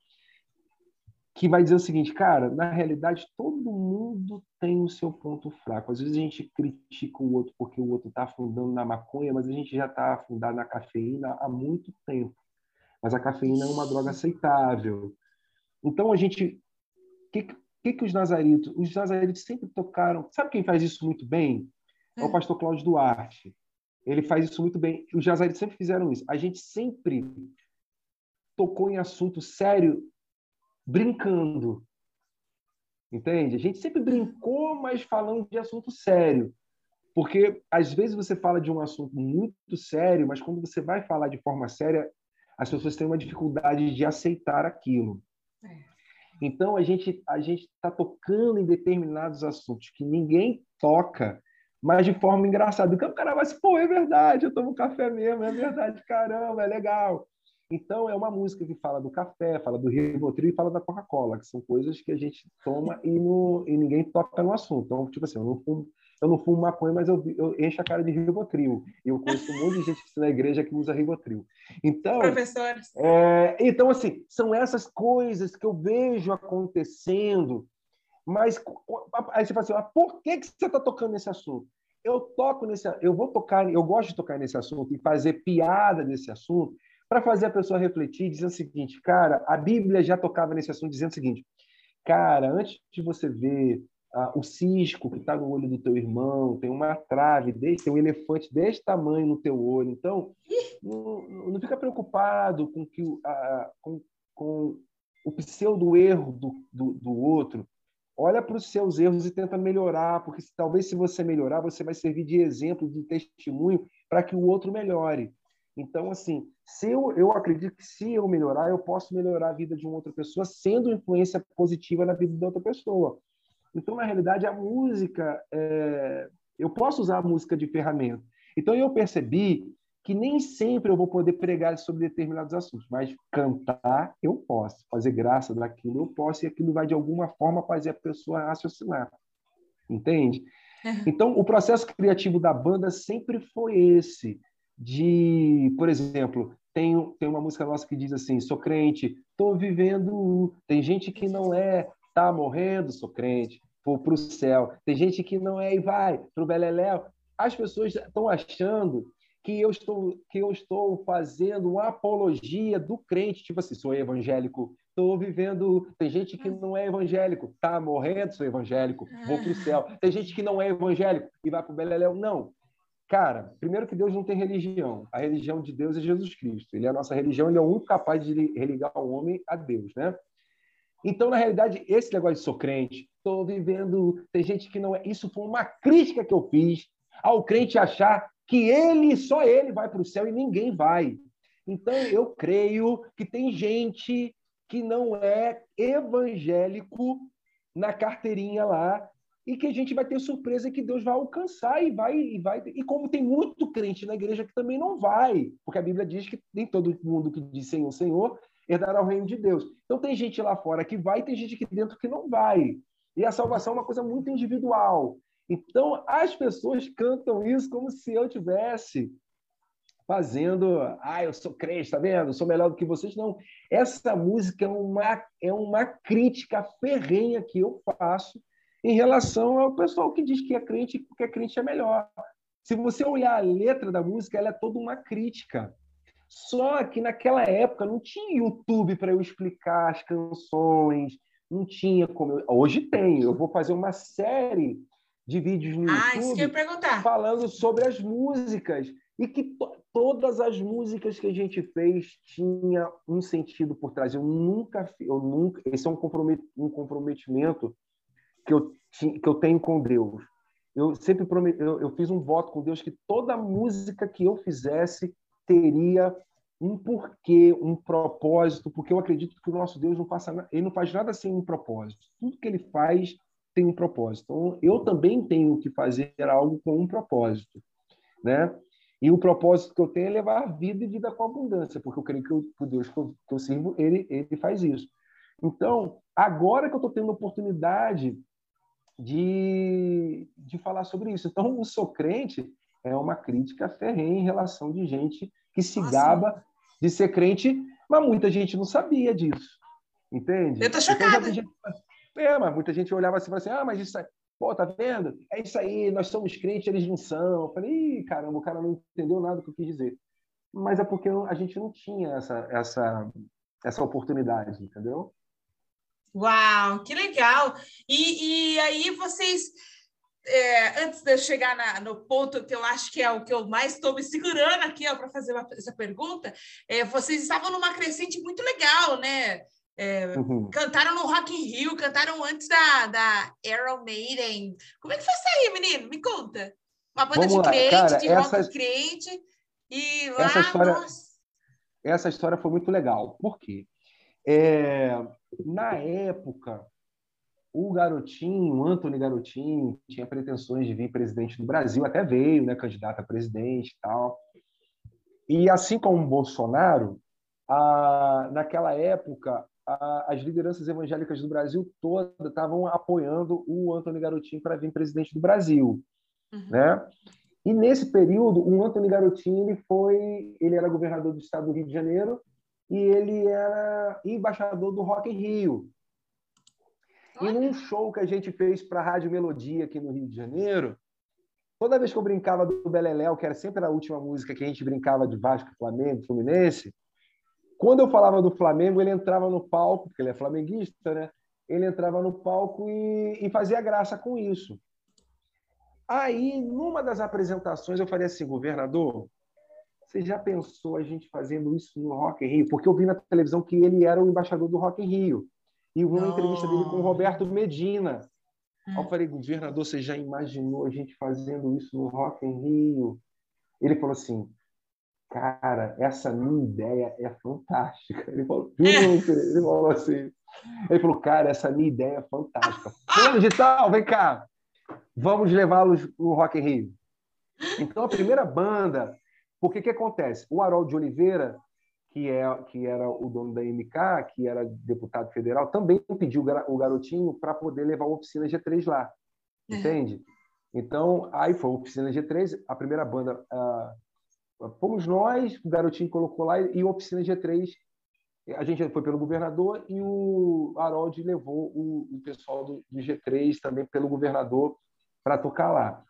que vai dizer o seguinte, cara, na realidade todo mundo tem o seu ponto fraco. Às vezes a gente critica o outro porque o outro está afundando na maconha, mas a gente já está afundado na cafeína há muito tempo. Mas a cafeína é uma droga aceitável. Então a gente, que que, que os nazaritos? Os nazaritos sempre tocaram. Sabe quem faz isso muito bem? É o hum. pastor Cláudio Duarte. ele faz isso muito bem. Os Jazarites sempre fizeram isso. A gente sempre tocou em assunto sério brincando. Entende? A gente sempre brincou, mas falando de assunto sério. Porque às vezes você fala de um assunto muito sério, mas quando você vai falar de forma séria, as pessoas têm uma dificuldade de aceitar aquilo. É. Então a gente a gente está tocando em determinados assuntos que ninguém toca, mas de forma engraçada. Então o cara vai assim, pô, é verdade, eu tomo café mesmo, é verdade, caramba, é legal. Então, é uma música que fala do café, fala do Rivotril e fala da Coca-Cola, que são coisas que a gente toma e, no, e ninguém toca no assunto. Então, tipo assim, eu não fumo, eu não fumo maconha, mas eu, eu encho a cara de Rivotril. E eu conheço um monte de gente na igreja que usa Rivotril. Então,
Professores.
É, então, assim, são essas coisas que eu vejo acontecendo, mas aí você fala assim, ah, por que, que você está tocando nesse assunto? Eu toco nesse, eu vou tocar, eu gosto de tocar nesse assunto e fazer piada desse assunto, para fazer a pessoa refletir, dizendo o seguinte, cara, a Bíblia já tocava nesse assunto dizendo o seguinte, cara, antes de você ver ah, o cisco que está no olho do teu irmão, tem uma trave, tem um elefante desse tamanho no teu olho, então não, não fica preocupado com que ah, com, com o pseudo erro do, do, do outro, olha para os seus erros e tenta melhorar, porque talvez se você melhorar, você vai servir de exemplo, de testemunho para que o outro melhore. Então, assim, se eu, eu acredito que se eu melhorar, eu posso melhorar a vida de uma outra pessoa, sendo influência positiva na vida da outra pessoa. Então, na realidade, a música, é... eu posso usar a música de ferramenta. Então, eu percebi que nem sempre eu vou poder pregar sobre determinados assuntos, mas cantar eu posso, fazer graça daquilo eu posso, e aquilo vai de alguma forma fazer a pessoa raciocinar. Entende? Então, o processo criativo da banda sempre foi esse de, por exemplo, tem, tem uma música nossa que diz assim: sou crente, estou vivendo. Tem gente que não é, tá morrendo, sou crente, vou para o céu. Tem gente que não é e vai para o Beleléu. As pessoas estão achando que eu estou que eu estou fazendo uma apologia do crente, tipo assim, sou evangélico, estou vivendo. Tem gente que não é evangélico, tá morrendo, sou evangélico, vou para o céu. Tem gente que não é evangélico e vai para o Beleléu. Não, Cara, primeiro que Deus não tem religião. A religião de Deus é Jesus Cristo. Ele é a nossa religião, ele é o único capaz de religar o homem a Deus, né? Então, na realidade, esse negócio de sou crente, estou vivendo, tem gente que não é. Isso foi uma crítica que eu fiz ao crente achar que ele, só ele vai para o céu e ninguém vai. Então, eu creio que tem gente que não é evangélico na carteirinha lá e que a gente vai ter surpresa que Deus vai alcançar e vai e vai e como tem muito crente na igreja que também não vai, porque a Bíblia diz que nem todo mundo que diz Senhor, Senhor herdará o reino de Deus. Então tem gente lá fora que vai, tem gente aqui dentro que não vai. E a salvação é uma coisa muito individual. Então as pessoas cantam isso como se eu tivesse fazendo, ah, eu sou crente, tá vendo? Eu sou melhor do que vocês. Não, essa música é uma é uma crítica ferrenha que eu faço em relação ao pessoal que diz que é crente porque é crente é melhor. Se você olhar a letra da música, ela é toda uma crítica. Só que naquela época não tinha YouTube para eu explicar as canções, não tinha como. Eu... Hoje tem. Eu vou fazer uma série de vídeos no ah, YouTube falando sobre as músicas e que to todas as músicas que a gente fez tinha um sentido por trás. Eu nunca, eu nunca, esse é um, compromet, um comprometimento que eu, que eu tenho com Deus. Eu sempre prometi, eu, eu fiz um voto com Deus que toda música que eu fizesse teria um porquê, um propósito, porque eu acredito que o nosso Deus não passa, ele não faz nada sem um propósito. Tudo que ele faz tem um propósito. Então, eu também tenho que fazer algo com um propósito, né? E o propósito que eu tenho é levar vida e vida com abundância, porque eu creio que o Deus que eu, que eu sirvo, ele, ele faz isso. Então, agora que eu estou tendo a oportunidade de, de falar sobre isso. Então, o Sou Crente é uma crítica ferrenha em relação de gente que se Nossa. gaba de ser crente, mas muita gente não sabia disso. Entende?
Eu tô então, chocada.
Gente... É, mas muita gente olhava assim e falava assim: ah, mas isso aí. Pô, tá vendo? É isso aí, nós somos crentes, eles não são. Eu falei, Ih, caramba, o cara não entendeu nada do que eu quis dizer. Mas é porque a gente não tinha essa, essa, essa oportunidade, entendeu?
Uau, que legal! E, e aí vocês é, antes de eu chegar na, no ponto que eu acho que é o que eu mais estou me segurando aqui para fazer uma, essa pergunta, é, vocês estavam numa crescente muito legal, né? É, uhum. Cantaram no Rock in Rio, cantaram antes da, da Iron Maiden. Como é que foi isso aí, menino? Me conta. Uma banda Vamos de lá. crente, Cara, de essa, rock crente. E lá,
essa história, nossa. essa história foi muito legal. Por quê? É, na época, o Garotinho, o Antônio Garotinho, tinha pretensões de vir presidente do Brasil, até veio, né, candidato a presidente e tal. E assim como o Bolsonaro, a, naquela época, a, as lideranças evangélicas do Brasil toda estavam apoiando o Antônio Garotinho para vir presidente do Brasil, uhum. né? E nesse período, o Antônio Garotinho ele foi, ele era governador do estado do Rio de Janeiro e ele era embaixador do Rock in Rio. Olha. E num show que a gente fez para a Rádio Melodia aqui no Rio de Janeiro, toda vez que eu brincava do Beleléu, que era sempre a última música que a gente brincava de Vasco, Flamengo, Fluminense, quando eu falava do Flamengo, ele entrava no palco, porque ele é flamenguista, né? Ele entrava no palco e, e fazia graça com isso. Aí, numa das apresentações, eu falei assim, governador, você já pensou a gente fazendo isso no Rock in Rio? Porque eu vi na televisão que ele era o embaixador do Rock in Rio. E eu vi uma entrevista dele com o Roberto Medina. Aí eu hum. falei, governador, você já imaginou a gente fazendo isso no Rock in Rio? Ele falou assim, cara, essa minha ideia é fantástica. Ele falou, ele falou assim, ele falou, cara, essa minha ideia é fantástica. Fulano de tal, vem cá, vamos levá-los no Rock in Rio. Então, a primeira banda, porque que acontece? O Harold de Oliveira, que, é, que era o dono da MK, que era deputado federal, também pediu o garotinho para poder levar a oficina G3 lá, é. entende? Então, aí foi a oficina G3, a primeira banda... Uh, Fomos nós, o garotinho colocou lá e a oficina G3. A gente foi pelo governador e o Harold levou o, o pessoal do, do, G3 também pelo governador para tocar lá.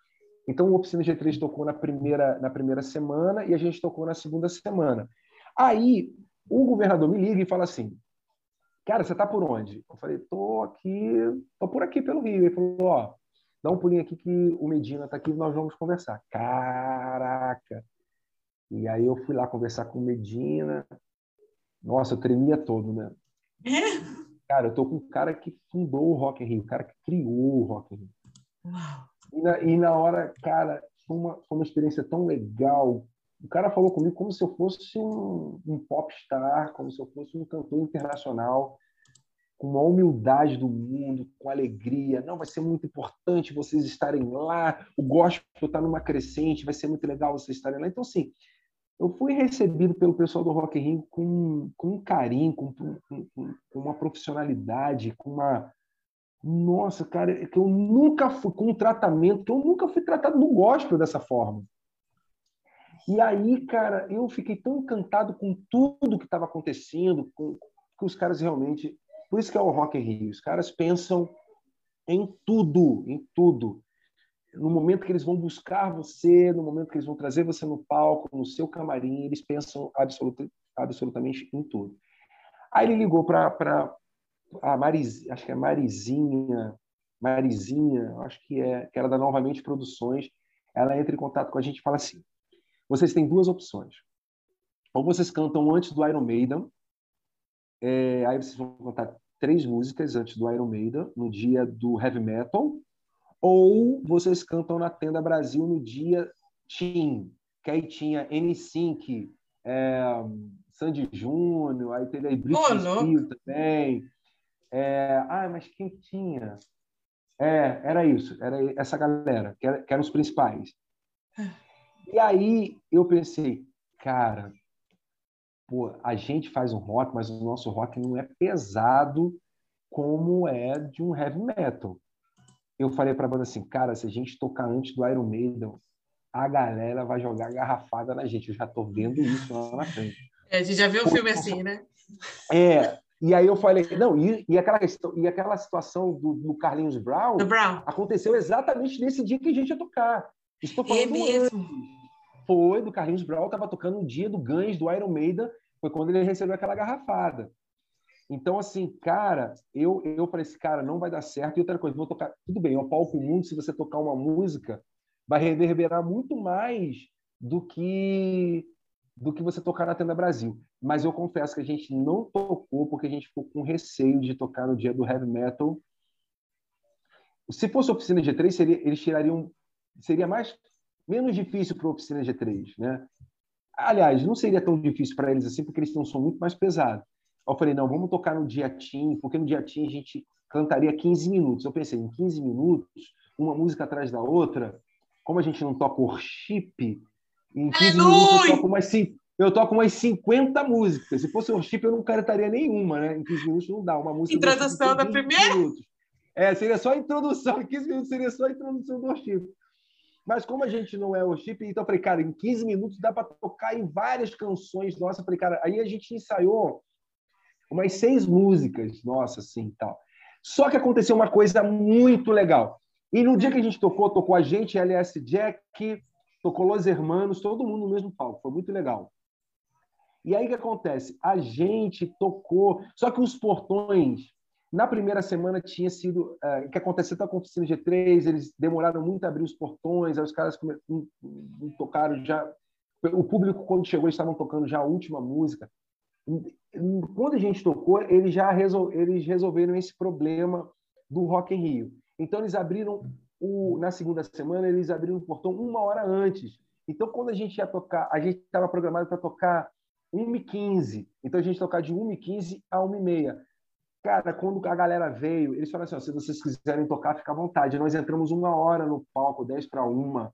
Então, a oficina G3 tocou na primeira, na primeira semana e a gente tocou na segunda semana. Aí, o governador me liga e fala assim: Cara, você está por onde? Eu falei: Tô aqui, tô por aqui pelo Rio. Ele falou: Ó, dá um pulinho aqui que o Medina está aqui e nós vamos conversar. Caraca! E aí eu fui lá conversar com o Medina. Nossa, eu tremia todo, né? É? Cara, eu tô com o cara que fundou o Rock in Rio, o cara que criou o Rock in Rio. Uau. E na, e na hora, cara, foi uma, foi uma experiência tão legal. O cara falou comigo como se eu fosse um, um popstar, como se eu fosse um cantor internacional, com uma humildade do mundo, com alegria. Não, vai ser muito importante vocês estarem lá. O gospel está numa crescente, vai ser muito legal vocês estarem lá. Então, assim, eu fui recebido pelo pessoal do Rock in Rio com, com um carinho, com, com, com, uma profissionalidade, com uma nossa, cara, que eu nunca fui com um tratamento, que eu nunca fui tratado no gospel dessa forma. E aí, cara, eu fiquei tão encantado com tudo que estava acontecendo, com que os caras realmente, por isso que é o Rock in Rio, os caras pensam em tudo, em tudo no momento que eles vão buscar você, no momento que eles vão trazer você no palco, no seu camarim, eles pensam absoluta, absolutamente em tudo. Aí ele ligou para a Mariz, acho que é Marizinha, Marizinha, acho que é, que era da Novamente Produções. Ela entra em contato com a gente e fala assim: vocês têm duas opções. Ou vocês cantam antes do Iron Maiden, é, aí vocês vão cantar três músicas antes do Iron Maiden, no dia do heavy metal, ou vocês cantam na Tenda Brasil no dia Team, que aí tinha N5, é, Sandy Júnior, aí teve aí Britney oh, também. É, ah, mas quem tinha? É, era isso, era essa galera, que, era, que eram os principais. E aí eu pensei, cara, pô, a gente faz um rock, mas o nosso rock não é pesado como é de um heavy metal eu falei para a banda assim, cara, se a gente tocar antes do Iron Maiden, a galera vai jogar garrafada na gente. Eu já tô vendo isso lá na frente.
É, a gente já viu um filme assim, né?
É, e aí eu falei, não, e, e, aquela, e aquela situação do, do Carlinhos Brown,
Brown
aconteceu exatamente nesse dia que a gente ia tocar. Estou falando é mesmo. Foi, do Carlinhos Brown, estava tocando no dia do Guns, do Iron Maiden, foi quando ele recebeu aquela garrafada. Então, assim, cara, eu, eu falei assim, cara, não vai dar certo. E outra coisa, vou tocar. Tudo bem, é o palco mundo, se você tocar uma música, vai reverberar muito mais do que do que você tocar na Tenda Brasil. Mas eu confesso que a gente não tocou porque a gente ficou com receio de tocar no dia do heavy metal. Se fosse oficina G3, seria, eles tirariam seria mais menos difícil para a oficina G3, né? Aliás, não seria tão difícil para eles assim, porque eles têm um som muito mais pesado. Eu falei, não, vamos tocar no dia Team, porque no dia Team a gente cantaria 15 minutos. Eu pensei, em 15 minutos, uma música atrás da outra, como a gente não toca worship, em 15 minutos eu toco, umas, eu toco umas 50 músicas. Se fosse worship, eu não cantaria nenhuma, né? Em 15 minutos não dá. Uma música
Introdução da primeira? Minutos.
É, seria só a introdução. Em 15 minutos seria só a introdução do worship. Mas como a gente não é worship, então eu falei, cara, em 15 minutos dá para tocar em várias canções. Nossa, eu falei, cara, aí a gente ensaiou umas seis músicas, nossa, assim, tal. Só que aconteceu uma coisa muito legal. E no dia que a gente tocou, tocou a gente, LS Jack, tocou Los Hermanos, todo mundo no mesmo palco. Foi muito legal. E aí o que acontece? A gente tocou, só que os portões, na primeira semana tinha sido. Uh, o que aconteceu com a oficina G3, eles demoraram muito a abrir os portões, aí os caras não, não tocaram já. O público, quando chegou, estavam tocando já a última música quando a gente tocou, eles já resol, eles resolveram esse problema do Rock em Rio. Então, eles abriram, o, na segunda semana, eles abriram o portão uma hora antes. Então, quando a gente ia tocar, a gente estava programado para tocar 1h15. Então, a gente tocar de 1h15 a 1h30. Cara, quando a galera veio, eles falaram assim: se vocês quiserem tocar, fica à vontade. Nós entramos uma hora no palco, 10 para uma.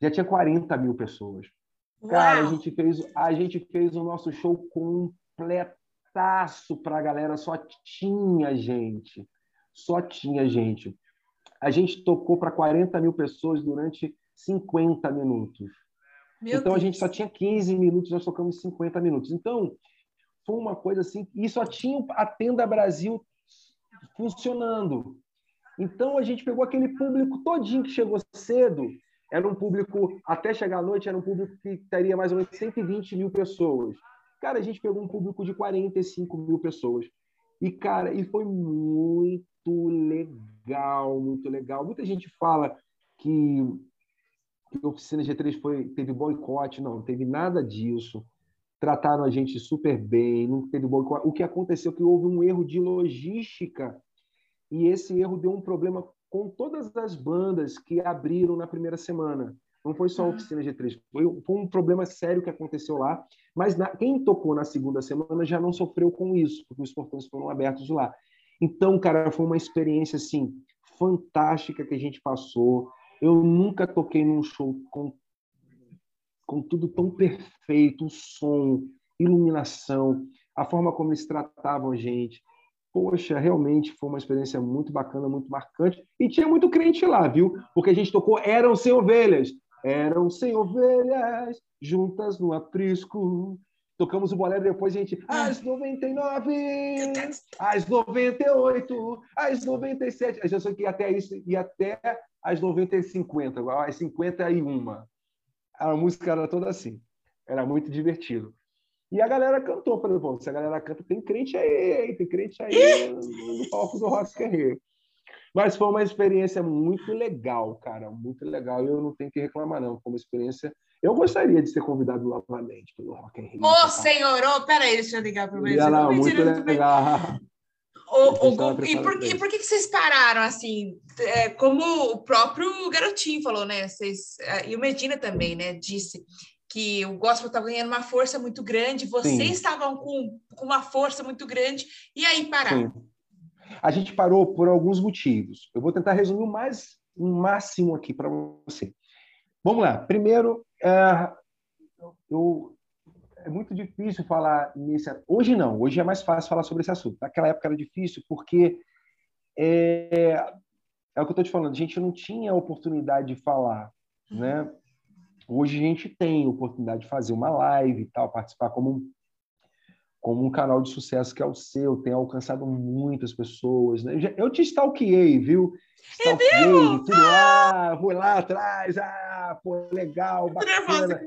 Já tinha 40 mil pessoas. Cara, a gente fez, a gente fez o nosso show completaço para a galera, só tinha gente, só tinha gente. A gente tocou para 40 mil pessoas durante 50 minutos. Meu então Deus. a gente só tinha 15 minutos, nós tocamos 50 minutos. Então foi uma coisa assim, e só tinha a Tenda Brasil funcionando. Então a gente pegou aquele público todinho que chegou cedo era um público, até chegar à noite, era um público que teria mais ou menos 120 mil pessoas. Cara, a gente pegou um público de 45 mil pessoas. E, cara, e foi muito legal, muito legal. Muita gente fala que, que a oficina G3 foi, teve boicote. Não, não teve nada disso. Trataram a gente super bem, não teve boicote. O que aconteceu é que houve um erro de logística e esse erro deu um problema com todas as bandas que abriram na primeira semana. Não foi só a oficina G3, foi, foi um problema sério que aconteceu lá. Mas na, quem tocou na segunda semana já não sofreu com isso, porque os portões foram abertos lá. Então, cara, foi uma experiência assim fantástica que a gente passou. Eu nunca toquei num show com, com tudo tão perfeito, o som, iluminação, a forma como eles tratavam a gente poxa, realmente foi uma experiência muito bacana, muito marcante. E tinha muito crente lá, viu? Porque a gente tocou Eram Sem Ovelhas. Eram sem ovelhas, juntas no aprisco. Tocamos o bolero depois, a gente. Às 99, às 98, às 97. A gente achou que até isso, ia até às 90 e 50, às 51. A música era toda assim. Era muito divertido. E a galera cantou. Falei, bom, se a galera canta, tem crente aí, tem crente aí no palco do Rock Rio. Mas foi uma experiência muito legal, cara, muito legal. E eu não tenho que reclamar, não. Foi uma experiência. Eu gostaria de ser convidado novamente pelo Rock in Rio.
Ô, tá? senhor, oh, peraí, deixa eu ligar para o
meu. Não, muito legal.
O, o, e, por, e por que, que vocês pararam assim? É, como o próprio Garotinho falou, né? Vocês, é, e o Medina também, né? Disse que o gospel estava ganhando uma força muito grande, vocês Sim. estavam com, com uma força muito grande, e aí pararam? Sim.
A gente parou por alguns motivos. Eu vou tentar resumir o mais o máximo aqui para você. Vamos lá. Primeiro, é, eu, é muito difícil falar nesse. Hoje não. Hoje é mais fácil falar sobre esse assunto. Naquela época era difícil porque é, é o que eu estou te falando. A gente não tinha oportunidade de falar, né? Hoje a gente tem oportunidade de fazer uma live e tal, participar como um, como um canal de sucesso que é o seu, tem alcançado muitas pessoas. Né? Eu te stalkeei, viu?
Stalkeei,
tudo lá, vou lá atrás, ah, pô, legal, bacana.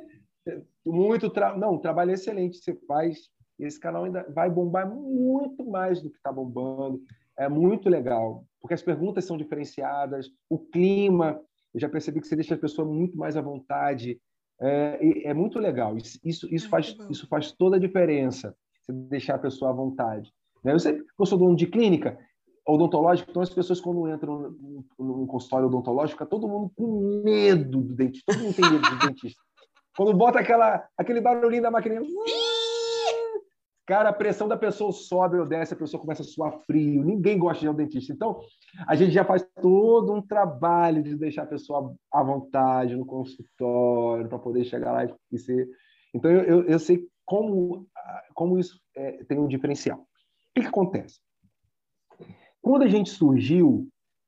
Muito tra... não, trabalho excelente você faz. Esse canal ainda vai bombar muito mais do que está bombando. É muito legal, porque as perguntas são diferenciadas, o clima, eu já percebi que você deixa a pessoa muito mais à vontade. É, é muito legal. Isso, isso, isso, faz, isso faz toda a diferença, você deixar a pessoa à vontade. Né? Eu sei que eu sou dono de clínica odontológica, então as pessoas, quando entram num consultório odontológico, fica todo mundo com medo do dentista. Todo mundo tem medo do dentista. Quando bota aquela, aquele barulhinho da maquininha. Cara, a pressão da pessoa sobe ou desce, a pessoa começa a suar frio. Ninguém gosta de ir ao dentista. Então, a gente já faz todo um trabalho de deixar a pessoa à vontade no consultório para poder chegar lá e ser. Então, eu, eu, eu sei como, como isso é, tem um diferencial. O que, que acontece? Quando a gente surgiu,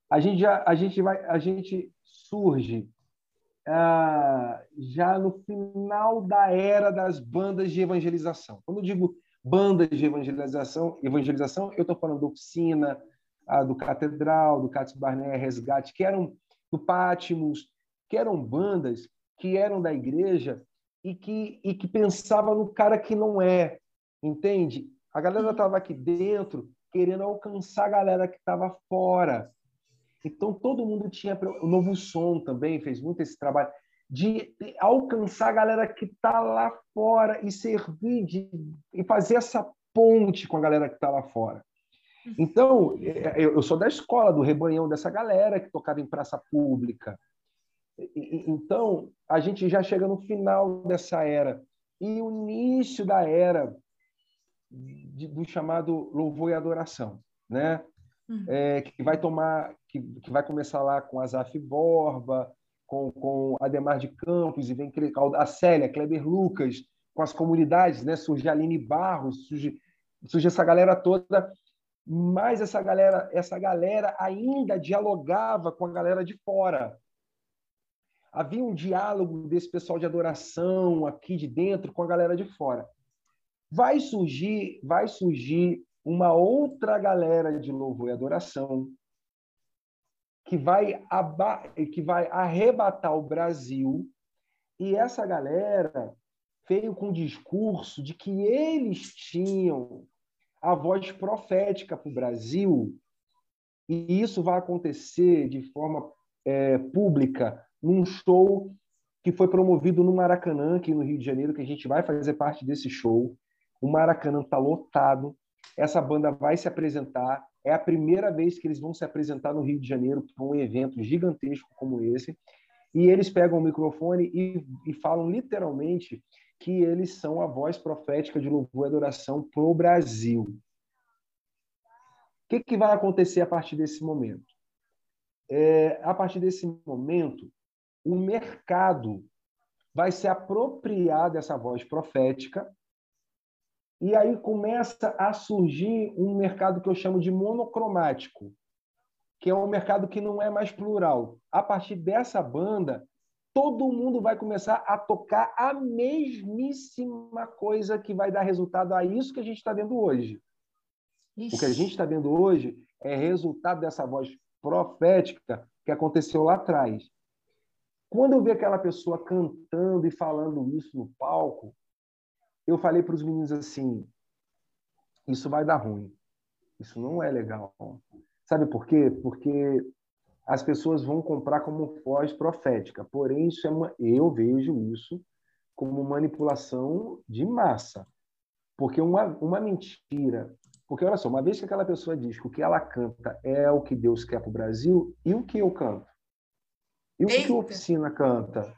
a gente já a gente vai a gente surge ah, já no final da era das bandas de evangelização. Quando eu digo bandas de evangelização, evangelização eu estou falando do Oficina, ah, do Catedral, do Cátia Barné, Resgate, que eram do Pátimos, que eram bandas que eram da igreja e que, e que pensava no cara que não é, entende? A galera estava aqui dentro querendo alcançar a galera que estava fora. Então, todo mundo tinha. O Novo Som também fez muito esse trabalho de alcançar a galera que está lá fora e servir de, e fazer essa ponte com a galera que está lá fora. Então, é, eu sou da escola, do rebanhão dessa galera que tocava em praça pública. Então, a gente já chega no final dessa era. E o início da era do chamado louvor e adoração, né? Uhum. É, que vai tomar, que, que vai começar lá com Azaf Borba, com, com Ademar de Campos, e vem a Célia, Kleber Lucas, com as comunidades, né? Surge Aline Barros, surge, surge essa galera toda, mas essa galera, essa galera ainda dialogava com a galera de fora. Havia um diálogo desse pessoal de adoração aqui de dentro com a galera de fora. Vai surgir, vai surgir uma outra galera de louvor e adoração que vai, que vai arrebatar o Brasil e essa galera veio com o discurso de que eles tinham a voz profética para o Brasil e isso vai acontecer de forma é, pública num show que foi promovido no Maracanã, aqui no Rio de Janeiro, que a gente vai fazer parte desse show. O Maracanã está lotado. Essa banda vai se apresentar. É a primeira vez que eles vão se apresentar no Rio de Janeiro para um evento gigantesco como esse. E eles pegam o microfone e, e falam literalmente que eles são a voz profética de louvor e adoração para o Brasil. O que, que vai acontecer a partir desse momento? É, a partir desse momento, o mercado vai se apropriar dessa voz profética e aí começa a surgir um mercado que eu chamo de monocromático, que é um mercado que não é mais plural. A partir dessa banda, todo mundo vai começar a tocar a mesmíssima coisa que vai dar resultado a isso que a gente está vendo hoje. Ixi. O que a gente está vendo hoje é resultado dessa voz profética que aconteceu lá atrás. Quando eu vi aquela pessoa cantando e falando isso no palco, eu falei para os meninos assim: isso vai dar ruim. Isso não é legal. Sabe por quê? Porque as pessoas vão comprar como voz profética. Porém, isso é uma, eu vejo isso como manipulação de massa. Porque uma, uma mentira. Porque, olha só, uma vez que aquela pessoa diz que o que ela canta é o que Deus quer para o Brasil, e o que eu canto? E o que a oficina canta?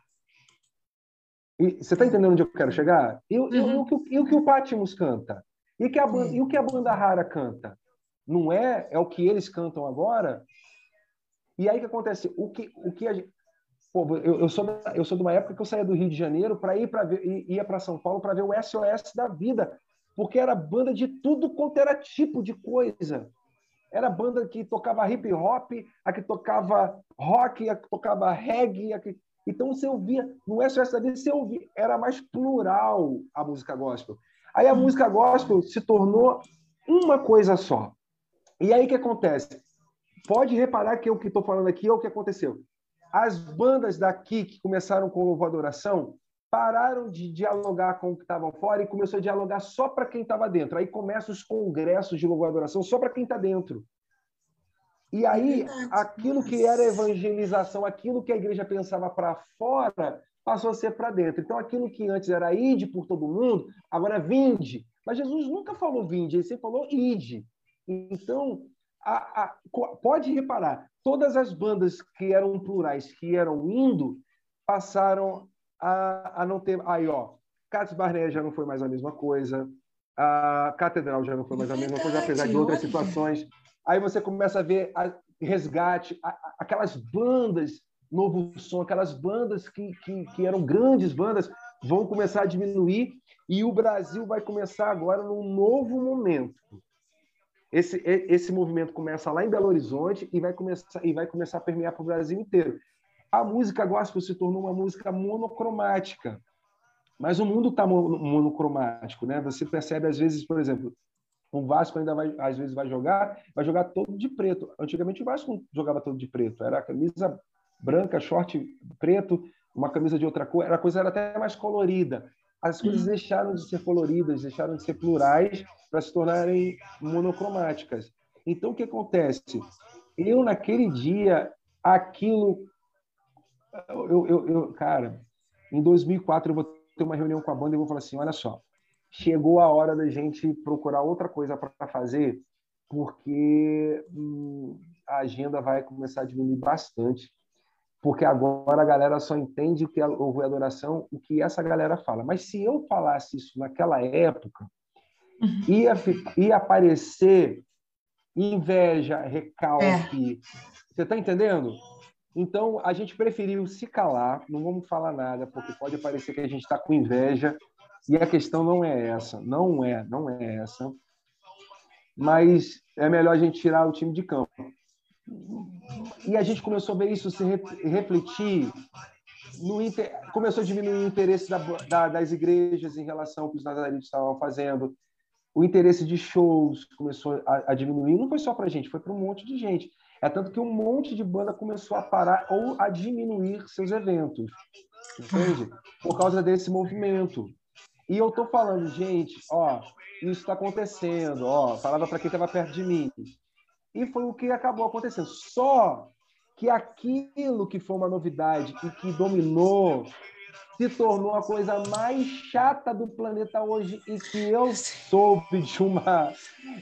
E, você está entendendo onde eu quero chegar? E, uhum. e, e, o, que, e o que o Patmos canta? E, que a, e o que a banda rara canta? Não é? É o que eles cantam agora? E aí o que acontece? O que, o que a gente. Pô, eu, eu, sou da, eu sou de uma época que eu saía do Rio de Janeiro para ir para ia para São Paulo para ver o SOS da vida, porque era banda de tudo quanto era tipo de coisa. Era banda que tocava hip hop, a que tocava rock, a que tocava reggae, a que então você ouvia, no SOS da Vida, você ouvia, era mais plural a música gospel. Aí a música gospel se tornou uma coisa só. E aí o que acontece? Pode reparar que o que estou falando aqui é o que aconteceu. As bandas daqui que começaram com louvor adoração pararam de dialogar com o que estavam fora e começou a dialogar só para quem estava dentro. Aí começam os congressos de louvor adoração só para quem está dentro. E aí, aquilo que era evangelização, aquilo que a igreja pensava para fora, passou a ser para dentro. Então, aquilo que antes era ide por todo mundo, agora é vinde. Mas Jesus nunca falou vinde, ele sempre falou ide. Então, a, a, pode reparar, todas as bandas que eram plurais, que eram indo, passaram a, a não ter. Aí, ó, Cássio Barné já não foi mais a mesma coisa, a Catedral já não foi mais a mesma coisa, apesar de outras situações. Aí você começa a ver a resgate, a, a, aquelas bandas, novo som, aquelas bandas que, que, que eram grandes bandas, vão começar a diminuir e o Brasil vai começar agora num novo momento. Esse, esse movimento começa lá em Belo Horizonte e vai começar, e vai começar a permear para o Brasil inteiro. A música gospel se tornou uma música monocromática. Mas o mundo está monocromático, né? Você percebe às vezes, por exemplo, o Vasco ainda vai, às vezes vai jogar, vai jogar todo de preto. Antigamente o Vasco jogava todo de preto, era camisa branca, short preto, uma camisa de outra cor, a coisa era até mais colorida. As coisas deixaram de ser coloridas, deixaram de ser plurais para se tornarem monocromáticas. Então o que acontece? Eu naquele dia aquilo eu, eu, eu, cara, em 2004 eu vou ter uma reunião com a banda e vou falar assim, olha só, chegou a hora da gente procurar outra coisa para fazer, porque hum, a agenda vai começar a diminuir bastante, porque agora a galera só entende o que é louvor e adoração, o que essa galera fala. Mas se eu falasse isso naquela época, uhum. ia, ia aparecer inveja, recalque. É. Você está entendendo? Então, a gente preferiu se calar, não vamos falar nada, porque pode parecer que a gente está com inveja, e a questão não é essa, não é, não é essa. Mas é melhor a gente tirar o time de campo. E a gente começou a ver isso se refletir, inter... começou a diminuir o interesse da, da, das igrejas em relação ao que os nazarenos estavam fazendo, o interesse de shows começou a, a diminuir, não foi só para a gente, foi para um monte de gente. É tanto que um monte de banda começou a parar ou a diminuir seus eventos, entende? Por causa desse movimento. E eu tô falando, gente, ó, isso está acontecendo, ó, falava para quem estava perto de mim. E foi o que acabou acontecendo. Só que aquilo que foi uma novidade e que dominou se tornou a coisa mais chata do planeta hoje e que eu soube de uma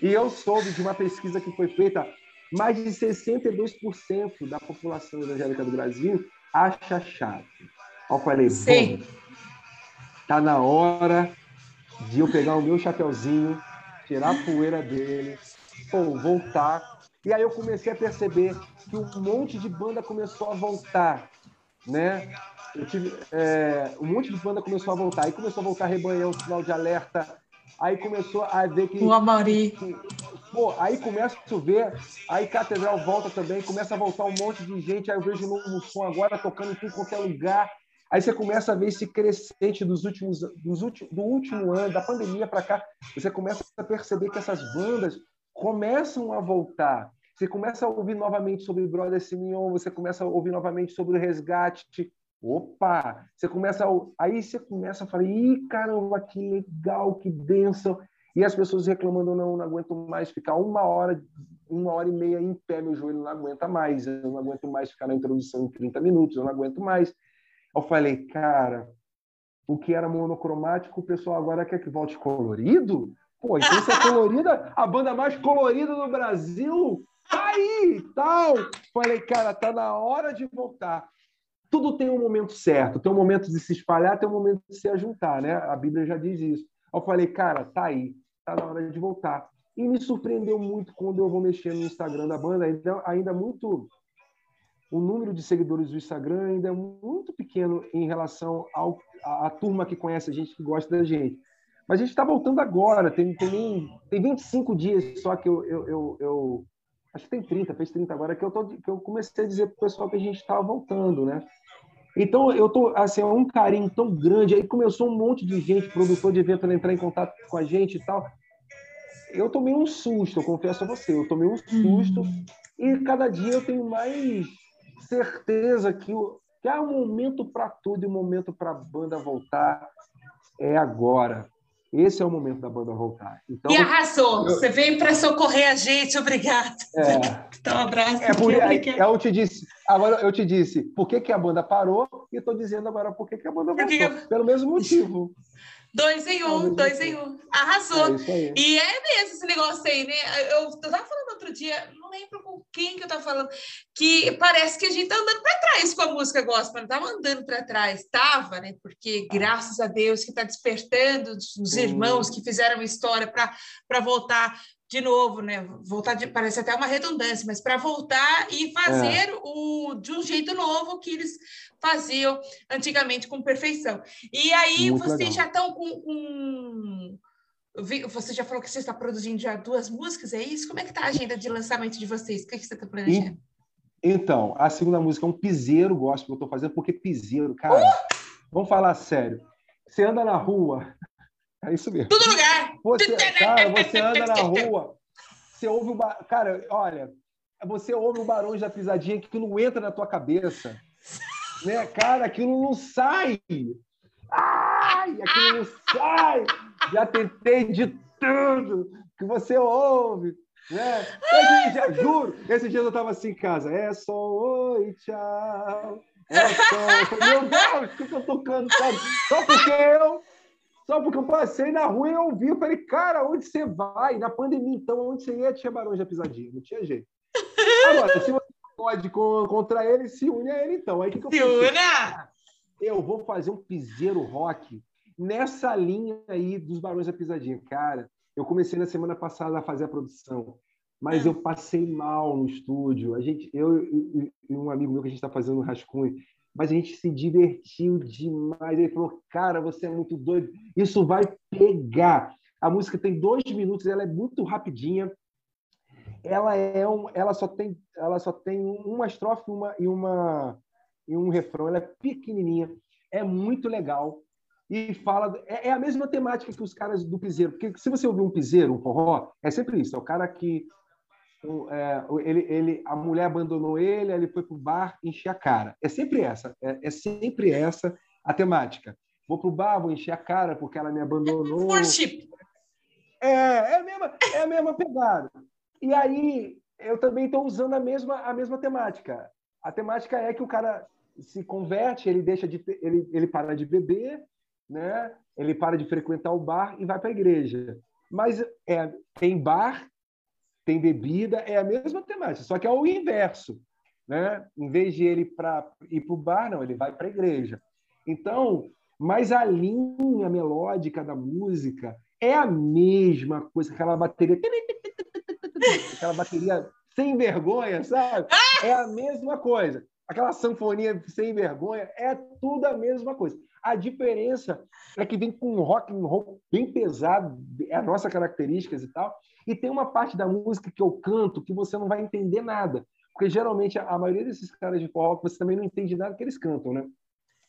e eu soube de uma pesquisa que foi feita mais de 62% da população evangélica do Brasil acha chato. Eu falei, Sim. Tá na hora de eu pegar o meu chapeuzinho, tirar a poeira dele, pô, voltar. E aí eu comecei a perceber que um monte de banda começou a voltar, né? Eu tive, é, um monte de banda começou a voltar. Aí começou a voltar Rebanhão, sinal de alerta. Aí começou a ver que.
O Amari.
Que, Pô, aí começa a chover, aí Catedral volta também, começa a voltar um monte de gente, aí eu vejo novo som agora tocando em tudo quanto é lugar. Aí você começa a ver esse crescente dos últimos, dos últimos, do último ano, da pandemia para cá. Você começa a perceber que essas bandas começam a voltar. Você começa a ouvir novamente sobre Brother Simeon, você começa a ouvir novamente sobre o resgate. Opa! Você começa a... Aí você começa a falar, ih, caramba, que legal, que bênção. E as pessoas reclamando, não, não aguento mais ficar uma hora, uma hora e meia em pé, meu joelho não aguenta mais, eu não aguento mais ficar na introdução em 30 minutos, eu não aguento mais. Eu falei, cara, o que era monocromático, o pessoal agora quer que volte colorido? Pô, então se é colorida, a banda mais colorida do Brasil, tá aí, tal. Falei, cara, tá na hora de voltar. Tudo tem um momento certo, tem um momento de se espalhar, tem um momento de se ajuntar, né? A Bíblia já diz isso. Eu falei, cara, tá aí, tá na hora de voltar. E me surpreendeu muito quando eu vou mexer no Instagram da banda, ainda, ainda muito. O número de seguidores do Instagram ainda é muito pequeno em relação ao, à, à turma que conhece a gente, que gosta da gente. Mas a gente está voltando agora, tem, tem, tem 25 dias só que eu, eu, eu, eu acho que tem 30, fez 30 agora, que eu, tô, que eu comecei a dizer para o pessoal que a gente estava voltando, né? Então, eu tô assim, é um carinho tão grande. Aí começou um monte de gente, produtor de evento, a entrar em contato com a gente e tal. Eu tomei um susto, eu confesso a você. Eu tomei um susto. Uhum. E cada dia eu tenho mais certeza que o, que há um momento para tudo e um momento para a banda voltar é agora. Esse é o momento da banda voltar.
Então, e arrasou. Eu... Você veio para socorrer a gente, obrigado. É, então, um abraço.
É por, aí, eu te disse, agora eu te disse por que, que a banda parou e estou dizendo agora por que, que a banda voltou. Que... Pelo mesmo motivo.
Dois em um, dois em um. Arrasou. É e é mesmo esse negócio aí, né? Eu, eu tava falando outro dia, não lembro com quem que eu tava falando, que parece que a gente tá andando para trás com a música gospel, não tava andando para trás, tava, né? Porque graças a Deus que tá despertando os irmãos que fizeram história para voltar de novo, né? Voltar de, parece até uma redundância, mas para voltar e fazer é. o de um jeito novo que eles faziam antigamente com perfeição. E aí Muito vocês legal. já estão com, com você já falou que você está produzindo já duas músicas, é isso? Como é que está a agenda de lançamento de vocês? O que, é que você está planejando?
Então, a segunda música é um piseiro gospel que eu estou fazendo, porque piseiro, cara, uh! vamos falar sério. Você anda na rua, é isso mesmo.
Todo lugar!
Você, cara, você anda na rua, você ouve o. Cara, olha, você ouve o barulho da pisadinha que não entra na tua cabeça. Né? Cara, aquilo não sai. Ai, aquilo não sai. Já tentei de tudo que você ouve. Né? Esse dia, juro, esse dia eu estava assim em casa. É só oi, tchau. É só. Meu Deus, o que eu tô tocando? Sabe? Só porque eu só porque eu passei na rua e eu ouvi, eu falei, cara, onde você vai? Na pandemia, então, onde você ia, tinha Barões da Pisadinha, não tinha jeito. Agora, se você pode contra ele, se une a ele, então. Aí, que, que eu
se una!
Eu vou fazer um piseiro rock nessa linha aí dos Barões da Pisadinha. Cara, eu comecei na semana passada a fazer a produção, mas eu passei mal no estúdio. A gente, eu e um amigo meu que a gente está fazendo um rascunho, mas a gente se divertiu demais. Ele falou, cara, você é muito doido, isso vai pegar. A música tem dois minutos, ela é muito rapidinha. Ela é um, ela só tem, ela só tem uma estrofe uma, e uma e um refrão. Ela é pequenininha, é muito legal e fala é, é a mesma temática que os caras do piseiro, porque se você ouvir um piseiro, um forró, é sempre isso. É o cara que é, ele, ele, a mulher abandonou ele, ele foi para o bar encher a cara. É sempre essa, é, é sempre essa a temática. Vou para o bar, vou encher a cara porque ela me abandonou.
Worship.
É, é a mesma, é a mesma pegada. E aí eu também estou usando a mesma, a mesma temática. A temática é que o cara se converte, ele deixa de ele, ele para de beber, né? Ele para de frequentar o bar e vai para a igreja. Mas é, tem bar tem bebida, é a mesma temática, só que é o inverso. Né? Em vez de ele pra, ir para o bar, não, ele vai para a igreja. Então, mas a linha melódica da música é a mesma coisa, aquela bateria. Aquela bateria sem vergonha, sabe? É a mesma coisa. Aquela sanfonia sem vergonha, é tudo a mesma coisa. A diferença é que vem com um rock and roll bem pesado, é a nossa características e tal, e tem uma parte da música que eu canto que você não vai entender nada. Porque geralmente a maioria desses caras de forró você também não entende nada que eles cantam, né?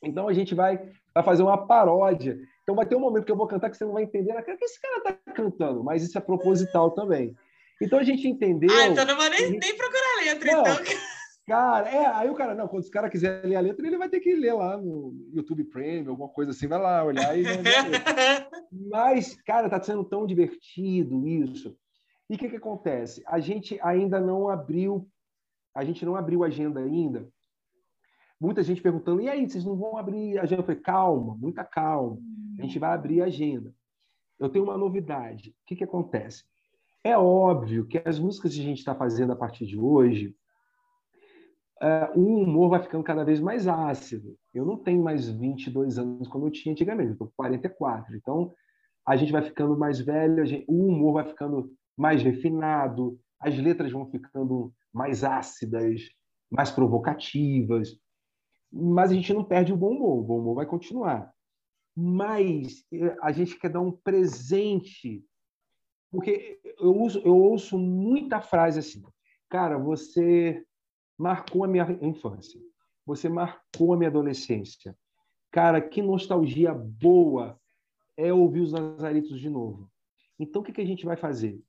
Então a gente vai, vai fazer uma paródia. Então vai ter um momento que eu vou cantar que você não vai entender o que esse cara está cantando, mas isso é proposital também. Então a gente entendeu. Ah,
então não vou nem, nem procurar a letra, não, então.
Cara, é, aí o cara, não, quando os cara quiser ler a letra, ele vai ter que ler lá no YouTube Premium, alguma coisa assim, vai lá olhar e Mas, cara, tá sendo tão divertido isso. E o que, que acontece? A gente ainda não abriu, a gente não abriu agenda ainda. Muita gente perguntando, e aí, vocês não vão abrir a agenda? Eu falei, calma, muita calma. A gente vai abrir a agenda. Eu tenho uma novidade. O que, que acontece? É óbvio que as músicas que a gente está fazendo a partir de hoje, uh, o humor vai ficando cada vez mais ácido. Eu não tenho mais 22 anos como eu tinha antigamente, eu estou com 44. Então, a gente vai ficando mais velho, gente, o humor vai ficando mais refinado, as letras vão ficando mais ácidas, mais provocativas, mas a gente não perde o bom humor, o bom humor vai continuar. Mas eh, a gente quer dar um presente, porque eu, uso, eu ouço muita frase assim, cara, você marcou a minha infância, você marcou a minha adolescência. Cara, que nostalgia boa é ouvir os Nazaritos de novo. Então, o que, que a gente vai fazer?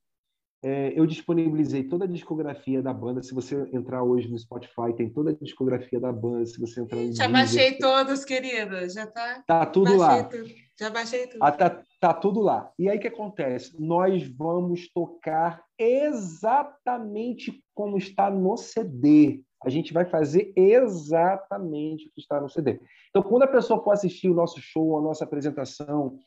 É, eu disponibilizei toda a discografia da banda. Se você entrar hoje no Spotify, tem toda a discografia da banda. Se você entrar no
Já baixei todos, querida. Já tá.
Tá tudo baixei lá.
Tudo. Já baixei tudo.
Ah, tá, tá tudo lá. E aí o que acontece? Nós vamos tocar exatamente como está no CD. A gente vai fazer exatamente o que está no CD. Então, quando a pessoa for assistir o nosso show, a nossa apresentação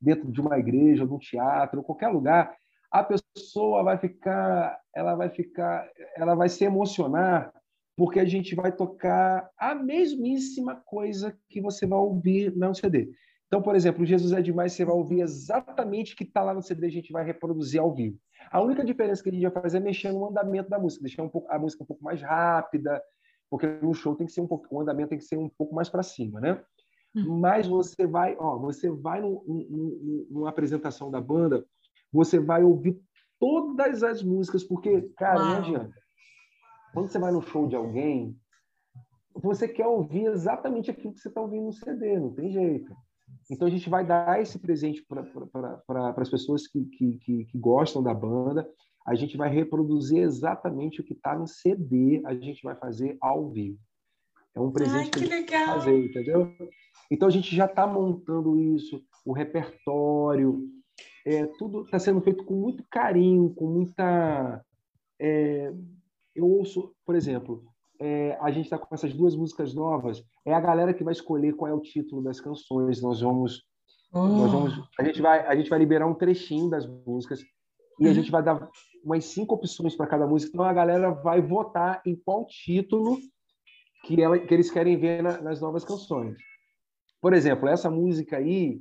dentro de uma igreja, de um teatro, qualquer lugar, a pessoa vai ficar, ela vai ficar, ela vai se emocionar porque a gente vai tocar a mesmíssima coisa que você vai ouvir no CD. Então, por exemplo, Jesus é demais, você vai ouvir exatamente o que está lá no CD, a gente vai reproduzir ao vivo. A única diferença que a gente vai fazer é mexer no andamento da música, deixar um pouco, a música um pouco mais rápida, porque no show tem que ser um pouco, o andamento tem que ser um pouco mais para cima, né? Hum. Mas você vai, ó, você vai no, no, numa apresentação da banda, você vai ouvir todas as músicas, porque, cara, Uau. não adianta. Quando você vai no show de alguém, você quer ouvir exatamente aquilo que você está ouvindo no CD, não tem jeito. Então a gente vai dar esse presente para pra, as pessoas que, que, que, gostam da banda. A gente vai reproduzir exatamente o que está no CD, a gente vai fazer ao vivo. É um presente Ai,
que,
que
a gente legal.
fazer, entendeu? Então a gente já está montando isso, o repertório, é, tudo está sendo feito com muito carinho, com muita. É, eu ouço, por exemplo, é, a gente está com essas duas músicas novas. É a galera que vai escolher qual é o título das canções. Nós vamos, oh. nós vamos, a gente vai, a gente vai liberar um trechinho das músicas e a uhum. gente vai dar umas cinco opções para cada música. Então a galera vai votar em qual título que, ela, que eles querem ver na, nas novas canções. Por exemplo, essa música aí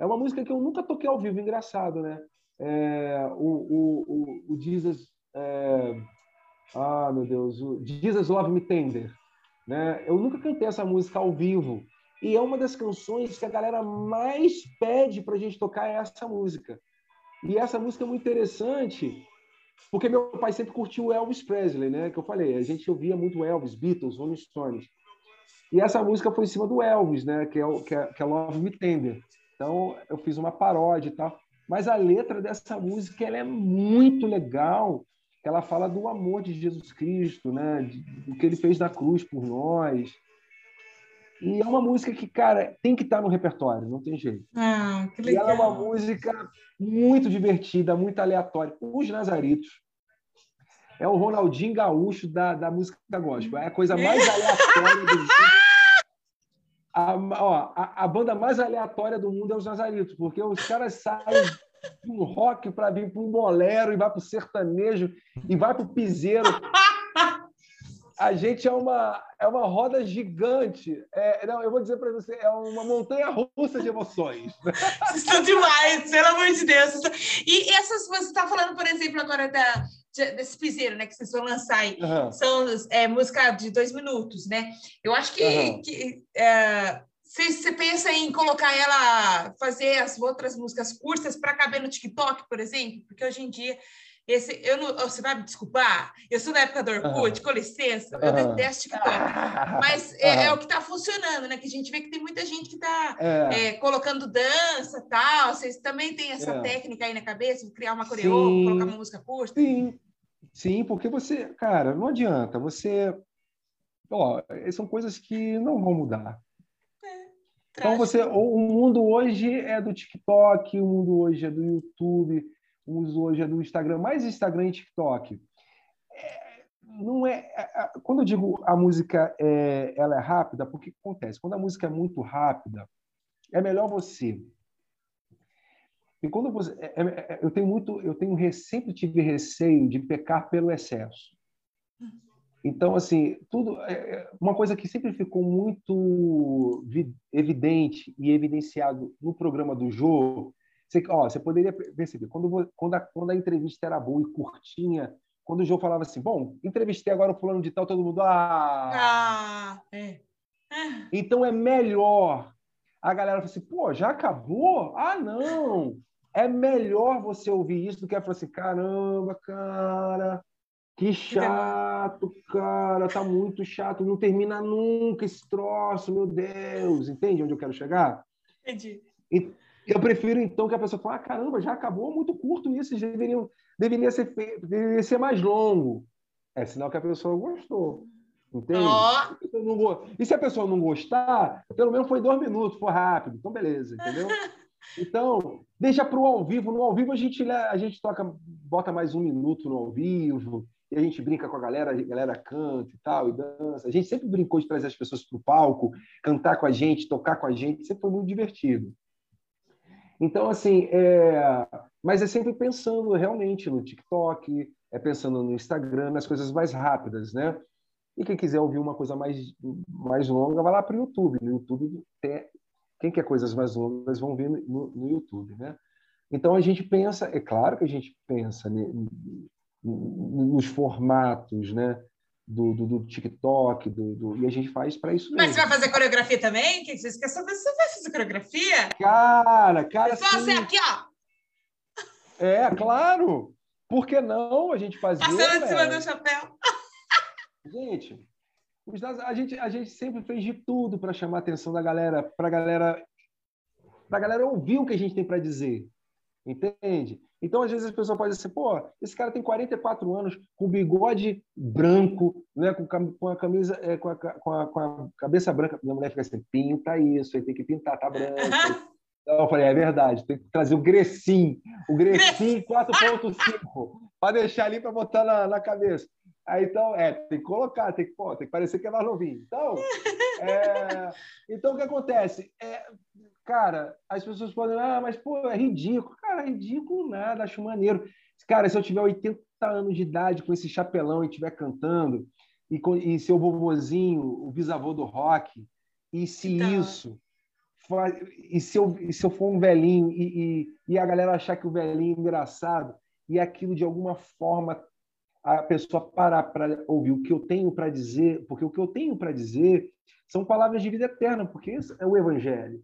é uma música que eu nunca toquei ao vivo, engraçado, né? É, o, o, o, o Jesus. É, ah, meu Deus, o Jesus Love Me Tender. Né? Eu nunca cantei essa música ao vivo. E é uma das canções que a galera mais pede para a gente tocar é essa música. E essa música é muito interessante, porque meu pai sempre curtiu Elvis Presley, né? Que eu falei, a gente ouvia muito Elvis, Beatles, Rolling Stones. E essa música foi em cima do Elvis, né? Que é, o, que é, que é Love Me Tender. Então eu fiz uma paródia e tal. Mas a letra dessa música ela é muito legal ela fala do amor de Jesus Cristo, né? Do que ele fez na cruz por nós. E é uma música que, cara, tem que estar no repertório, não tem jeito.
Ah, que legal.
E ela é uma música muito divertida, muito aleatória. Os Nazaritos é o Ronaldinho Gaúcho da, da música gospel. É a coisa mais aleatória do mundo. A, ó, a, a, banda mais aleatória do mundo é os Nazaritos, porque os caras saem um rock para vir para um bolero e vai para o sertanejo e vai para o piseiro. A gente é uma, é uma roda gigante. É, não, eu vou dizer para você, é uma montanha russa de emoções.
Vocês estão demais, pelo amor de Deus. E essas, você está falando, por exemplo, agora da, desse piseiro, né, que vocês vão lançar aí. Uhum. São é, música de dois minutos, né? Eu acho que, uhum. que é, você pensa em colocar ela, fazer as outras músicas curtas para caber no TikTok, por exemplo? Porque hoje em dia, esse, eu não, você vai me desculpar, eu sou da época do Orkut, uhum. com licença, eu uhum. detesto TikTok. Mas é, é, o que está funcionando, né? Que a gente vê que tem muita gente que está é. é, colocando dança tal. Vocês também têm essa é. técnica aí na cabeça, criar uma coreô, colocar uma música curta?
Sim. Sim, porque você, cara, não adianta. Você. Ó, são coisas que não vão mudar. Então você, o mundo hoje é do TikTok, o mundo hoje é do YouTube, o mundo hoje é do Instagram, mais Instagram e TikTok. É, não é, é, é, quando eu digo a música é, ela é rápida, porque acontece? Quando a música é muito rápida, é melhor você. E quando você, é, é, eu tenho muito, eu tenho sempre tive receio de pecar pelo excesso. Então, assim, tudo é, é uma coisa que sempre ficou muito evidente e evidenciado no programa do Jô, você, ó, você poderia perceber, quando, quando, a, quando a entrevista era boa e curtinha, quando o Jô falava assim, bom, entrevistei agora o fulano de tal, todo mundo,
ah... ah é.
Então é melhor a galera falar assim, pô, já acabou? Ah, não! É melhor você ouvir isso do que falar assim, caramba, cara, que chato, cara, tá muito chato, não termina nunca esse troço, meu Deus. Entende onde eu quero chegar?
Entendi.
E, Eu prefiro, então, que a pessoa fale, ah, caramba, já acabou, muito curto isso, deveriam, deveria, ser, deveria ser mais longo. É sinal que a pessoa gostou. Entende? Oh. E se a pessoa não gostar, pelo menos foi dois minutos, foi rápido. Então, beleza, entendeu? Então, deixa para o ao vivo. No ao vivo a gente, a gente toca, bota mais um minuto no ao vivo, e a gente brinca com a galera, a galera canta e tal, e dança. A gente sempre brincou de trazer as pessoas para o palco, cantar com a gente, tocar com a gente, sempre foi muito divertido. Então, assim, é... mas é sempre pensando realmente no TikTok, é pensando no Instagram, nas coisas mais rápidas, né? E quem quiser ouvir uma coisa mais, mais longa, vai lá para o YouTube. No YouTube, tem... quem quer coisas mais longas vão ver no, no YouTube, né? Então a gente pensa, é claro que a gente pensa nos formatos, né? Do, do, do TikTok, do, do, e a gente faz para isso
mesmo. Mas você vai fazer coreografia também? Que você quer saber se você vai fazer coreografia?
Cara, cara.
Só assim, aqui,
ó. É, claro. Por que não a gente fazer?
Passando em cima do chapéu.
Gente, a gente, a gente sempre fez de tudo para chamar a atenção da galera, para a galera, pra galera ouvir o que a gente tem para dizer. Entende? Então, às vezes, as pessoas podem dizer, pô, esse cara tem 44 anos, com bigode branco, né, com, com a camisa, é, com, a, com, a, com, a, cabeça branca. Minha mulher fica assim, pinta isso, aí tem que pintar, tá branco. Então, eu falei, é verdade, tem que trazer o Grecim, o Grecim 4.5, para deixar ali para botar na, na cabeça. Aí, então, é, tem que colocar, tem que, pô, tem que parecer que é mais novinho. Então, é, então o que acontece? É, cara, as pessoas podem, ah, mas, pô, é ridículo. Cara, é ridículo nada, acho maneiro. Cara, se eu tiver 80 anos de idade com esse chapelão e estiver cantando, e, com, e seu vovozinho, o bisavô do rock, e se então... isso e se eu, e se eu for um velhinho e, e, e, a galera achar que o velhinho é engraçado e aquilo de alguma forma a pessoa parar para ouvir o que eu tenho para dizer, porque o que eu tenho para dizer são palavras de vida eterna, porque isso é o evangelho.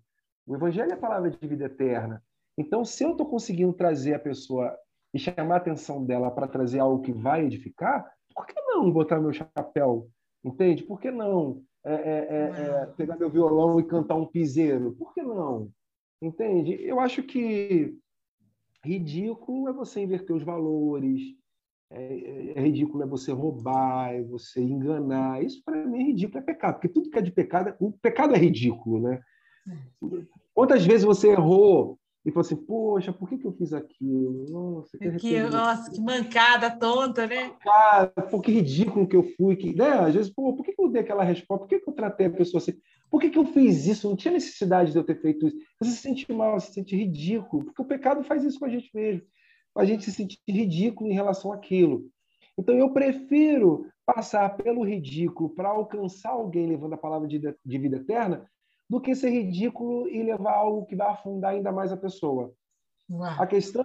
O evangelho é a palavra de vida eterna. Então, se eu estou conseguindo trazer a pessoa e chamar a atenção dela para trazer algo que vai edificar, por que não botar meu chapéu? Entende? Por que não é, é, é, é pegar meu violão e cantar um piseiro? Por que não? Entende? Eu acho que ridículo é você inverter os valores, é, é, ridículo é você roubar, é você enganar. Isso para mim é ridículo, é pecado, porque tudo que é de pecado, o pecado é ridículo, né? Quantas vezes você errou e falou assim, poxa, por que, que eu fiz aquilo?
Nossa, que, que nossa, que mancada tonta, né?
Cara, pô, que ridículo que eu fui. Que, né? Às vezes, pô, por que, que eu dei aquela resposta? Por que, que eu tratei a pessoa assim? Por que, que eu fiz isso? Não tinha necessidade de eu ter feito isso. Você se sente mal, se sente ridículo, porque o pecado faz isso com a gente mesmo a gente se sentir ridículo em relação àquilo. Então, eu prefiro passar pelo ridículo para alcançar alguém levando a palavra de, de vida eterna do que ser ridículo e levar algo que vai afundar ainda mais a pessoa. A questão,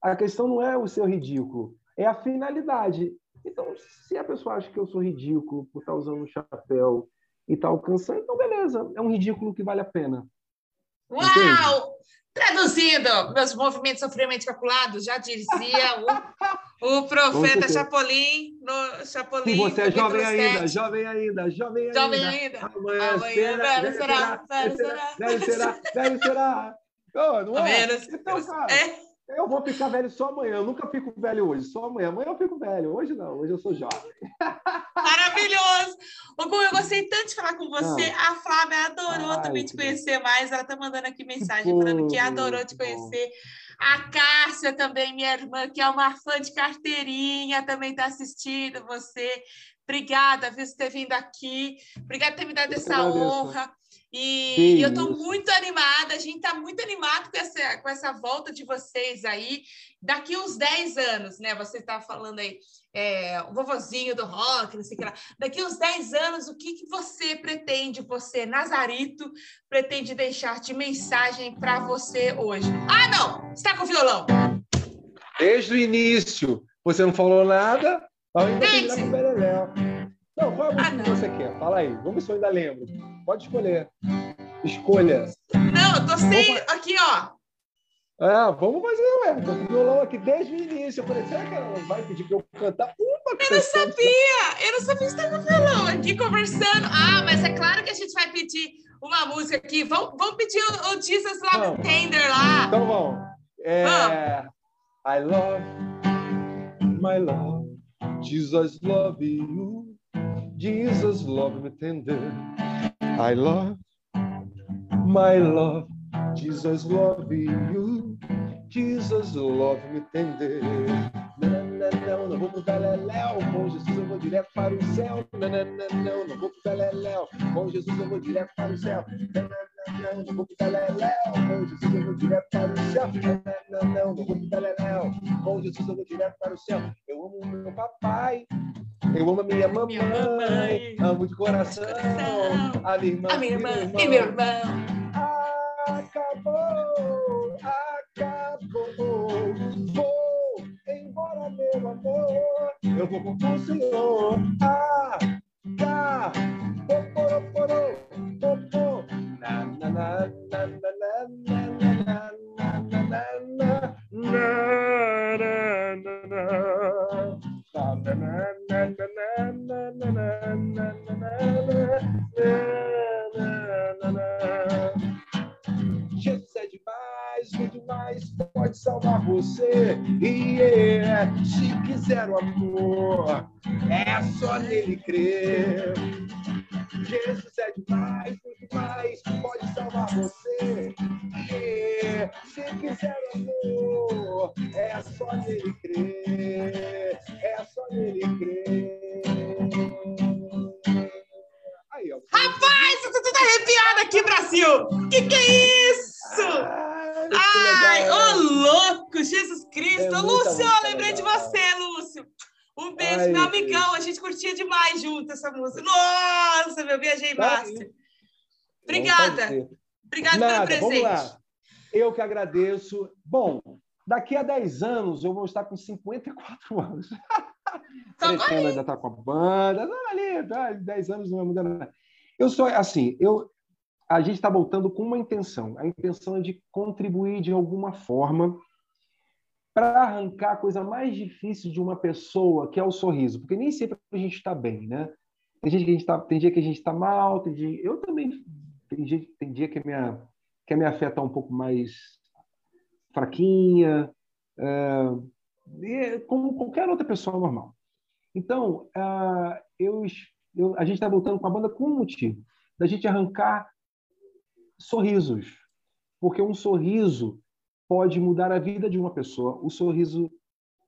a questão não é o ser ridículo, é a finalidade. Então, se a pessoa acha que eu sou ridículo por estar usando um chapéu e estar alcançando, então beleza, é um ridículo que vale a pena.
Uau! Entende? Traduzindo, meus movimentos são friamente calculados, já dizia o, o profeta Chapolin no Chapolin.
E você é jovem ainda, jovem ainda, jovem ainda.
Jovem ainda. Amanhã, Amanhã será, velho será, velho será,
velho será, velho será. Oh, não é? Então, cara, é. Eu vou ficar velho só amanhã. Eu nunca fico velho hoje, só amanhã. Amanhã eu fico velho. Hoje não, hoje eu sou jovem.
Maravilhoso! Gu, eu gostei tanto de falar com você. Não. A Flávia adorou Ai, também te conhecer mais. Ela tá mandando aqui mensagem Pô, falando que adorou te conhecer. A Cássia também, minha irmã, que é uma fã de carteirinha, também está assistindo você. Obrigada, viu, por ter vindo aqui. Obrigada por ter me dado eu essa honra. E, eu estou muito animada, a gente está muito animado com essa, com essa volta de vocês aí. Daqui uns 10 anos, né? Você está falando aí, é, o vovozinho do rock, não sei o que lá. Daqui uns 10 anos, o que, que você pretende, você, Nazarito, pretende deixar de mensagem para você hoje? Ah, não! Está com o violão!
Desde o início, você não falou nada, ainda tem não, qual é a música ah, que você quer? Fala aí. Vamos ver se eu ainda lembro. Pode escolher. Escolha.
Não, eu tô sem. Aqui, ó.
Ah, vamos fazer, ué. Tô com o violão aqui desde o início. Eu falei, será que ela vai pedir para eu cantar uma
canção? Eu não sabia! Eu não sabia que você estava com o violão aqui conversando. Ah, mas é claro que a gente vai pedir uma música aqui. Vamos, vamos pedir o, o Jesus Love Tender lá.
Então vamos. É, vamos. I love my love. Jesus love you. Jesus love me tender. I love my love. Jesus love you, Jesus love me tender. Não, não, não, vou pro Beleléu, com Jesus eu vou direto para o céu. Não, não, não, não vou pro Beleléu, com Jesus eu vou direto para o céu. Não, não, não, não vou pro Beleléu, com Jesus eu vou direto para o céu. Não, não, não, não vou pro Beleléu, com Jesus eu vou direto para o céu. Eu amo meu papai, eu amo a minha mamãe, minha mamãe amo de coração, coração a minha irmã,
a minha irmã e meu irmão.
Acabou, acabou. Vou embora, meu amor. Eu vou com o Senhor. Ah, cá, poporo, poro, popo. Na, na, na, na, na, na, na, na, na, na, na, na, na, na, pode salvar você. E yeah, se quiser o amor, é só nele crer. Jesus é demais, muito mais pode salvar você. Yeah, se quiser o amor, é só nele crer. É só nele crer.
Aí, ó. Rapaz, eu tô tudo arrepiada aqui, Brasil! Que que é isso? Ai, ô oh, louco, Jesus Cristo! É Lúcio, eu lembrei legal. de você, Lúcio. Um beijo, Ai, meu amigão. A gente curtia demais junto essa música. Nossa, meu viajei tá master. Obrigada. Obrigada Nada, pelo presente.
Eu que agradeço. Bom, daqui a 10 anos eu vou estar com 54 anos. Pretendo ainda estar com a banda. Não, ali, 10 anos não vai mudar nada. Eu sou assim, eu, a gente está voltando com uma intenção. A intenção é de contribuir de alguma forma para arrancar a coisa mais difícil de uma pessoa, que é o sorriso, porque nem sempre a gente está bem, né? Tem gente que a gente tá, tem dia que a gente está mal, tem dia, eu também tem dia, tem dia que a minha que a minha fé está um pouco mais fraquinha, é, como qualquer outra pessoa normal. Então, uh, eu, eu, a gente está voltando com a banda com um motivo, da gente arrancar sorrisos, porque um sorriso pode mudar a vida de uma pessoa. O sorriso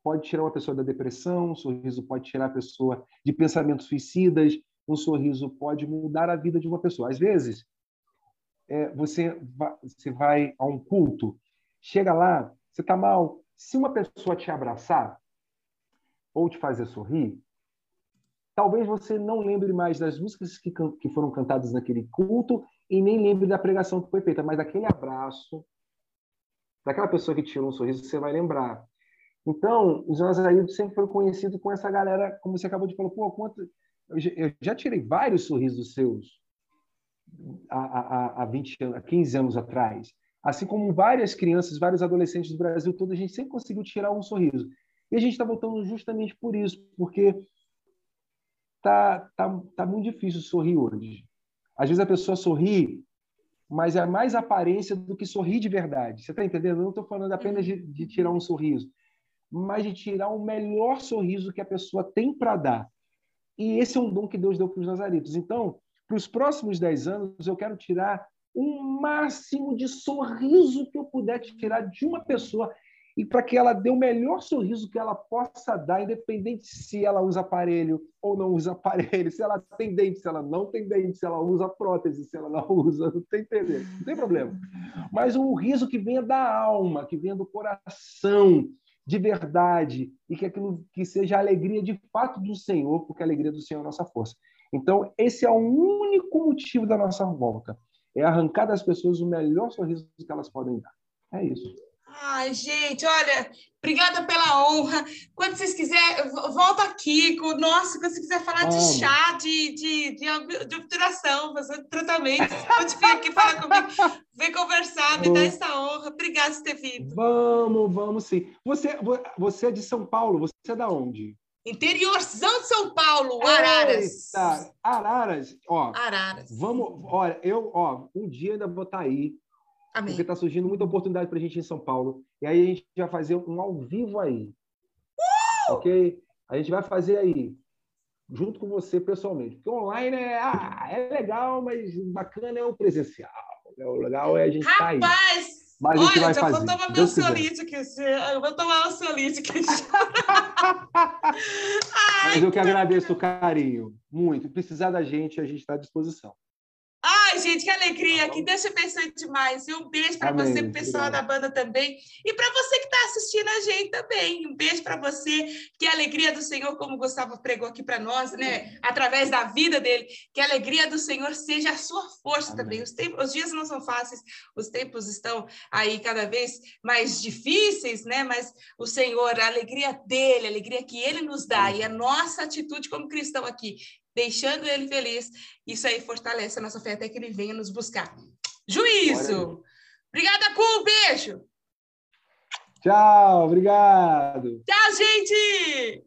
pode tirar uma pessoa da depressão, um sorriso pode tirar a pessoa de pensamentos suicidas, um sorriso pode mudar a vida de uma pessoa. Às vezes, é, você, vai, você vai a um culto, chega lá, você está mal. Se uma pessoa te abraçar ou te fazer sorrir, talvez você não lembre mais das músicas que, que foram cantadas naquele culto e nem lembre da pregação que foi feita, mas daquele abraço, daquela pessoa que tirou um sorriso, você vai lembrar. Então, os Nazarenos sempre foram conhecidos com essa galera, como você acabou de falar, pô, quanto... eu já tirei vários sorrisos seus há, há, há 20 anos, há 15 anos atrás. Assim como várias crianças, vários adolescentes do Brasil todo, a gente sempre conseguiu tirar um sorriso. E a gente está voltando justamente por isso, porque tá, tá, tá muito difícil sorrir hoje. Às vezes a pessoa sorri, mas é mais aparência do que sorrir de verdade. Você está entendendo? Eu não estou falando apenas de, de, tirar um sorriso, mas de tirar o melhor sorriso que a pessoa tem para dar. E esse é um dom que Deus deu para os nazaretos. Então, para os próximos dez anos, eu quero tirar o máximo de sorriso que eu puder tirar de uma pessoa e para que ela dê o melhor sorriso que ela possa dar, independente se ela usa aparelho ou não usa aparelho, se ela tem dente, se ela não tem dente, se ela usa prótese, se ela não usa, não tem entender, não tem problema. Mas um riso que venha da alma, que venha do coração, de verdade, e que aquilo que seja a alegria de fato do Senhor, porque a alegria do Senhor é a nossa força. Então, esse é o único motivo da nossa volta, é arrancar das pessoas o melhor sorriso que elas podem dar. É isso.
Ai, gente, olha, obrigada pela honra. Quando vocês quiserem, volta aqui. Com, nossa, quando você quiser falar de chá, de, de, de, de obturação, fazer tratamento, pode vir aqui falar comigo, vem conversar, me dar essa honra. Obrigada por ter vindo.
Vamos, vamos sim. Você, você é de São Paulo, você é da onde?
Interiorzão de São Paulo, Araras.
Eita, Araras, ó.
Araras.
Vamos, olha, eu, ó, um dia ainda vou estar tá aí. Amém. Porque está surgindo muita oportunidade para a gente em São Paulo. E aí a gente vai fazer um ao vivo aí. Uh! Ok? A gente vai fazer aí, junto com você pessoalmente. Porque online é, ah, é legal, mas bacana é o presencial. O legal é a gente estar tá aí.
Rapaz! Mas Olha, a gente vai fazer. vou tomar meu solítico. Eu vou tomar.
Mas eu que agradeço o carinho. Muito. Precisar da gente, a gente está à disposição.
Gente, que alegria, que Deus te abençoe demais. E um beijo para você, pro pessoal da banda também. E para você que está assistindo a gente também. Um beijo para você. Que a alegria do Senhor, como o Gustavo pregou aqui para nós, né? Através da vida dele, que a alegria do Senhor seja a sua força Amém. também. Os, tempos, os dias não são fáceis, os tempos estão aí cada vez mais difíceis, né? Mas o Senhor, a alegria dele, a alegria que ele nos dá e a nossa atitude como cristão aqui, deixando ele feliz, isso aí fortalece a nossa fé até que ele venha nos buscar. Juízo! Obrigada, Cu, beijo!
Tchau, obrigado!
Tchau, gente!